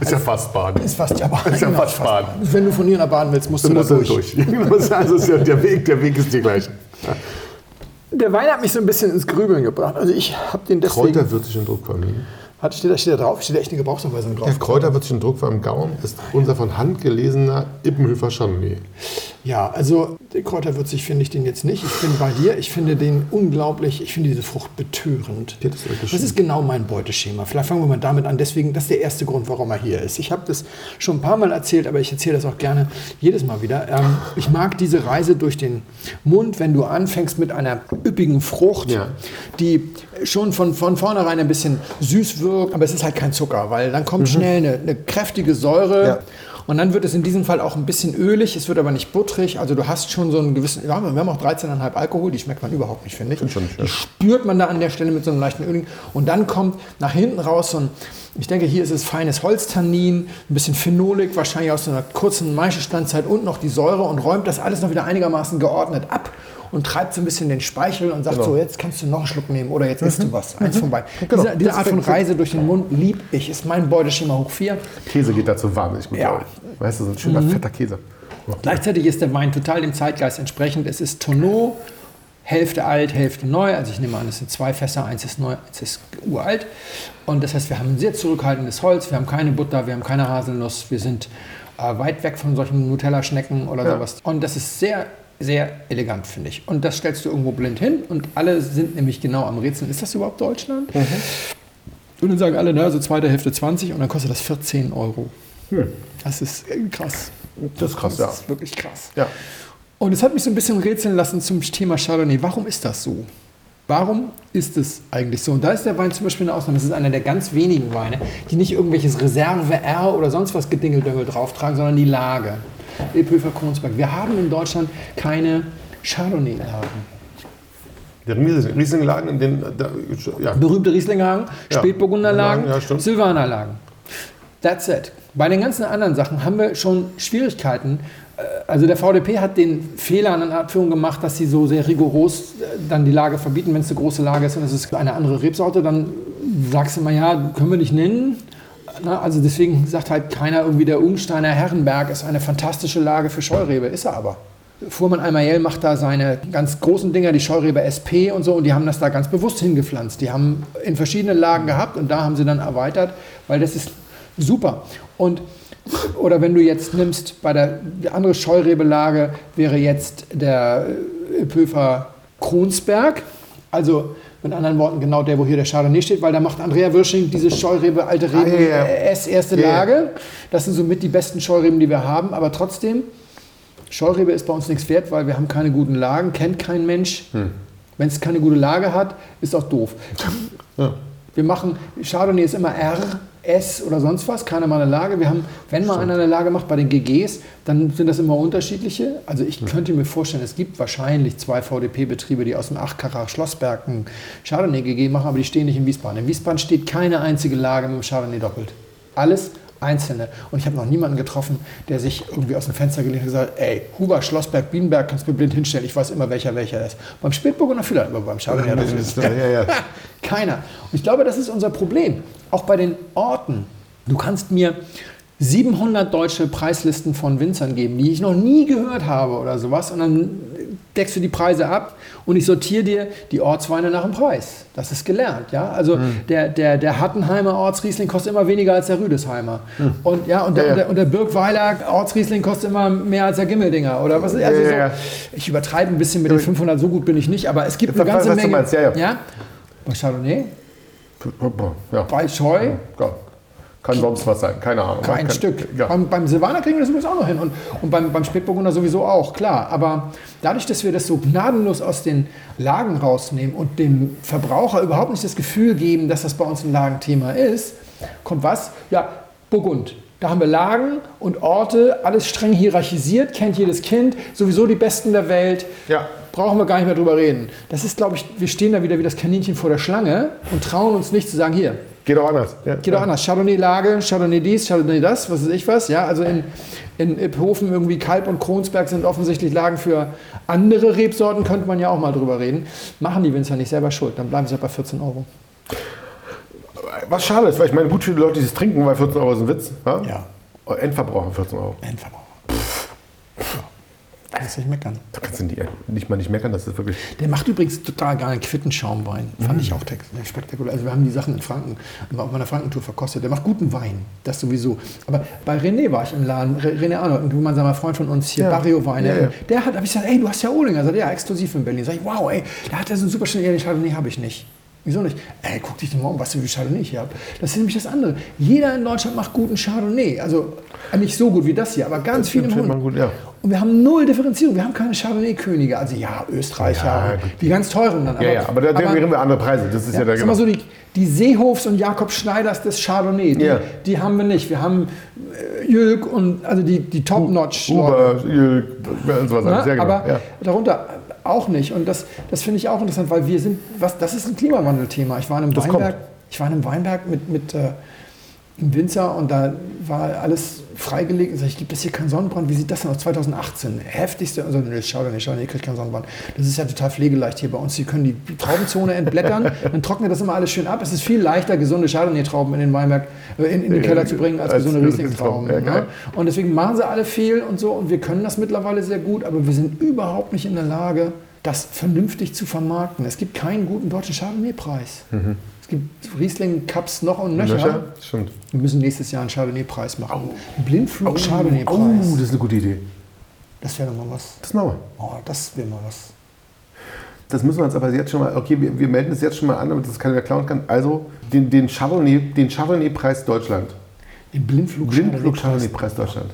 Ist ja fast Baden. Ist fast ja Baden. Ist ja Genau, fast Baden. Wenn du von hier nach Baden willst, musst Du du, musst da durch. durch. [LAUGHS] Also ist ja der, Weg, der Weg ist dir gleich. [LAUGHS] Der Wein hat mich so ein bisschen ins Grübeln gebracht. Also ich habe den deswegen... Kräuterwürzig und Druckvermögen. Hat, steht, da, steht da drauf? Steht da echt eine Gebrauchsanweisung drauf? Der Kräuterwürzig und Druckver im Gaumen ist unser von Hand gelesener Ippenhöfer Chardonnay. Ja, also der Kräuterwürzig finde ich den jetzt nicht. Ich bin bei dir. Ich finde den unglaublich, ich finde diese Frucht betörend. Das ist das ist genau mein Beuteschema. Vielleicht fangen wir mal damit an. Deswegen, das ist der erste Grund, warum er hier ist. Ich habe das schon ein paar Mal erzählt, aber ich erzähle das auch gerne jedes Mal wieder. Ähm, ich mag diese Reise durch den Mund, wenn du anfängst mit einer üppigen Frucht, Ja. die schon von, von vornherein ein bisschen süß wirkt, aber es ist halt kein Zucker, weil dann kommt schnell eine, eine kräftige Säure. Mhm. Ja. Und dann wird es in diesem Fall auch ein bisschen ölig, es wird aber nicht butterig. Also du hast schon so einen gewissen, ja, wir haben auch 13,5 Alkohol, die schmeckt man überhaupt nicht, finde ich. Nicht, ja. Die spürt man da an der Stelle mit so einem leichten Öligen. Und dann kommt nach hinten raus so ein, ich denke, hier ist es feines Holztannin, ein bisschen Phenolik, wahrscheinlich aus so einer kurzen Maischestandzeit und noch die Säure und räumt das alles noch wieder einigermaßen geordnet ab und treibt so ein bisschen den Speichel und sagt Genau. so, jetzt kannst du noch einen Schluck nehmen oder jetzt isst du was. Eins von beiden. Genau. Diese, diese Art von Reise durch den Mund lieb ich. Ist mein Beuteschema hoch 4. Käse geht dazu wahnsinnig gut. Ja. Weißt du, so ein schöner fetter Käse. Oh. Gleichzeitig ist der Wein total dem Zeitgeist entsprechend. Es ist Tonneau, Hälfte alt, Hälfte neu. Also ich nehme an, es sind zwei Fässer, eins ist neu, eins ist uralt. Und das heißt, wir haben ein sehr zurückhaltendes Holz, wir haben keine Butter, wir haben keine Haselnuss, wir sind äh, weit weg von solchen Nutella-Schnecken oder Ja. sowas. Und das ist sehr, sehr elegant, finde ich. Und das stellst du irgendwo blind hin und alle sind nämlich genau am Rätseln. Ist das überhaupt Deutschland? Und dann sagen alle, na, so zweite Hälfte 20 und dann kostet das 14 Euro. Das ist äh, krass. Das ist krass, Das ja. ist wirklich krass. Ja. Und es hat mich so ein bisschen rätseln lassen zum Thema Chardonnay. Warum ist das so? Warum ist es eigentlich so? Und da ist der Wein zum Beispiel eine Ausnahme. Das ist einer der ganz wenigen Weine, die nicht irgendwelches Reserve R oder sonst was Gedingeldöngel drauftragen, sondern die Lage. Ilpöfer Kronsberg. Wir haben in Deutschland keine Chardonnay-Lagen. Der Riesling- Rieslinglagen, in den, da, ja. Berühmte Rieslinglagen, Ja. Spätburgunderlagen, Ja, stimmt. Silvanerlagen. That's it. Bei den ganzen anderen Sachen haben wir schon Schwierigkeiten. Äh, Also der VDP hat den Fehler in Abführung gemacht, dass sie so sehr rigoros äh, dann die Lage verbieten, wenn es eine große Lage ist und es ist eine andere Rebsorte, dann sagst du mal, ja, können wir nicht nennen. Na, also deswegen sagt halt keiner irgendwie, der Unsteiner Herrenberg ist eine fantastische Lage für Scheurebe. Ist er aber. Fuhrmann Almayel macht da seine ganz großen Dinger, die Scheurebe SP und so, und die haben das da ganz bewusst hingepflanzt. Die haben in verschiedenen Lagen gehabt und da haben sie dann erweitert, weil das ist super. Und oder wenn du jetzt nimmst, bei der die andere Scheurebe-Lage wäre jetzt der Pöfer Kronsberg, also mit anderen Worten genau der, wo hier der Chardonnay steht, weil da macht Andrea Wirsching diese Scheurebe alte Reben Ah, ja. äh, S erste ja. Lage. Das sind somit die besten Scheureben, die wir haben, aber trotzdem Scheurebe ist bei uns nichts wert, weil wir haben keine guten Lagen, kennt kein Mensch. Hm. Wenn es keine gute Lage hat, ist auch doof. Ja. Wir machen, Chardonnay ist immer R, S oder sonst was, keiner mal eine Lage. Wir haben, wenn mal einer eine Lage macht bei den GGs, dann sind das immer unterschiedliche. Also ich könnte mir vorstellen, es gibt wahrscheinlich zwei VDP-Betriebe, die aus dem Achkarach Schlossberg ein Chardonnay GG machen, aber die stehen nicht in Wiesbaden. In Wiesbaden steht keine einzige Lage mit dem Chardonnay doppelt. Alles einzelne. Und ich habe noch niemanden getroffen, der sich irgendwie aus dem Fenster gelegt hat und gesagt ey, Huber, Schlossberg, Bienenberg, kannst du mir blind hinstellen, ich weiß immer, welcher welcher ist. Beim Spätburgunder vielleicht, aber beim Chardonnay das Ja, ja, ja. [LAUGHS] keiner. Und ich glaube, das ist unser Problem. Auch bei den Orten. Du kannst mir 700 deutsche Preislisten von Winzern geben, die ich noch nie gehört habe oder sowas. Und dann deckst du die Preise ab und ich sortiere dir die Ortsweine nach dem Preis. Das ist gelernt. Ja? Also der, der, der Hattenheimer Ortsriesling kostet immer weniger als der Rüdesheimer. Und, ja, und, der, Ja, ja. Und, der, und der Birkweiler Ortsriesling kostet immer mehr als der Gimmeldinger. Oder was? Also Ja, so, ja. Ich übertreibe ein bisschen mit den 500, so gut bin ich nicht, aber es gibt eine ganze Menge. ja, ja. Bei Chardonnay, ja. bei Scheu. Kann sonst was sein, keine Ahnung. kein Kann- Stück. Ja. Beim, beim Silvaner kriegen wir das übrigens auch noch hin und, und beim, beim Spätburgunder sowieso auch, klar. Aber dadurch, dass wir das so gnadenlos aus den Lagen rausnehmen und dem Verbraucher überhaupt nicht das Gefühl geben, dass das bei uns ein Lagenthema ist, kommt was? Ja, Burgund. Da haben wir Lagen und Orte, alles streng hierarchisiert, kennt jedes Kind, sowieso die Besten der Welt. Ja. brauchen wir gar nicht mehr drüber reden. Das ist, glaube ich, wir stehen da wieder wie das Kaninchen vor der Schlange und trauen uns nicht zu sagen, hier, Geht auch anders. Ja, Geht auch anders. Chardonnay-Lage, Chardonnay dies, Chardonnay das, was weiß ich was. Ja, also in, in Iphofen irgendwie Kalb und Kronsberg sind offensichtlich Lagen für andere Rebsorten, könnte man ja auch mal drüber reden. Machen die Winzer nicht selber schuld, dann bleiben sie bei 14 Euro. Was schade ist, weil ich meine, gut viele Leute, die es trinken, weil 14 Euro ist ein Witz. Ja? Ja. Endverbraucher 14 Euro. Endverbraucher. Kannst nicht meckern. Da kannst du nicht, nicht mal nicht meckern, das ist wirklich. Der macht übrigens total geil Quittenschaumwein. Fand ich auch tex- spektakulär. Also wir haben die Sachen in Franken, auf meiner Frankentour verkostet. Der macht guten Wein, das sowieso. Aber bei René war ich im Laden, Re- René Arnold, ein gemeinsamer Freund von uns hier, Ja. Barrio Weine. Ja, ja. Der hat, hab ich gesagt, ey, du hast ja Ohlinger. Er sagt, ja, exklusiv in Berlin. Sag ich, wow, ey, der hat ja so einen super schönen Chardonnay, habe ich nicht. Wieso nicht? Ey, guck dich doch mal um, was du für Chardonnay ich habe. Das ist nämlich das andere. Jeder in Deutschland macht guten Chardonnay. Also äh, nicht so gut wie das hier, aber ganz viel im Hund. gut, ja. Und wir haben null Differenzierung. Wir haben keine Chardonnay-Könige. Also ja, Österreicher, Ja, die ganz teuren dann. Ja, ja, aber da reden wir andere Preise. Das ist ja, ja, der mal so, die, die Seehofs und Jakob Schneiders des Chardonnay, die, Ja. die haben wir nicht. Wir haben äh, Jülk und also die, die Top-Notch. Uber, Jülk, und so was. Ne? alles. Ja, genau. Aber darunter auch nicht. Und das, das finde ich auch interessant, weil wir sind, was, das ist ein Klimawandelthema. Ich war in einem Das Weinberg, kommt. ich war in einem Weinberg mit, mit einem Winzer und da war alles freigelegt. Und sag ich, gibt es hier keinen Sonnenbrand? Wie sieht das denn aus 2018? Heftigste, also nee, schau dir nicht, schau ihr kriegt keinen Sonnenbrand. Das ist ja total pflegeleicht hier bei uns. Sie können die Traubenzone entblättern, [LAUGHS] dann trocknet das immer alles schön ab. Es ist viel leichter, gesunde Chardonnay-Trauben in den Weinberg, äh, in, in den Keller zu bringen, als Als gesunde Riesling-Trauben. Ja, ne? Und deswegen machen sie alle fehl und so und wir können das mittlerweile sehr gut, aber wir sind überhaupt nicht in der Lage, das vernünftig zu vermarkten. Es gibt keinen guten deutschen Chardonnay-Preis. Es gibt Riesling-Cups noch und nöcher. Löcher? Stimmt. Wir müssen nächstes Jahr einen Chardonnay-Preis machen. Einen Blindflug Oh, Chardonnay-Preis. das ist eine gute Idee. Das wäre doch mal was. Das machen wir. Oh, das wäre mal was. Das müssen wir uns aber jetzt schon mal, okay, wir, wir melden es jetzt schon mal an, damit das keiner klauen kann. Also den, den Chardonnay, den Chardonnay-Preis Deutschland. Den Blindflug, Blindflug Chardonnay-Preis. Chardonnay-Preis Deutschland.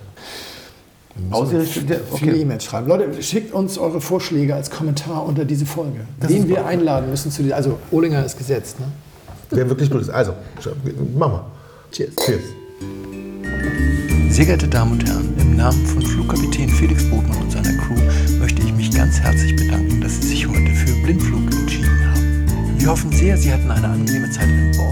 Ausgerichtet, wir Viele okay. E-Mails schreiben. Leute, schickt uns eure Vorschläge als Kommentar unter diese Folge. Wen ist wir einladen müssen zu dieser. Also, Ohlinger ist gesetzt, ne? Wer wirklich gut ist. Also, machen wir. Cheers. Cheers. Sehr geehrte Damen und Herren, im Namen von Flugkapitän Felix Botmann und seiner Crew möchte ich mich ganz herzlich bedanken, dass Sie sich heute für Blindflug entschieden haben. Wir hoffen sehr, Sie hatten eine angenehme Zeit an Bord.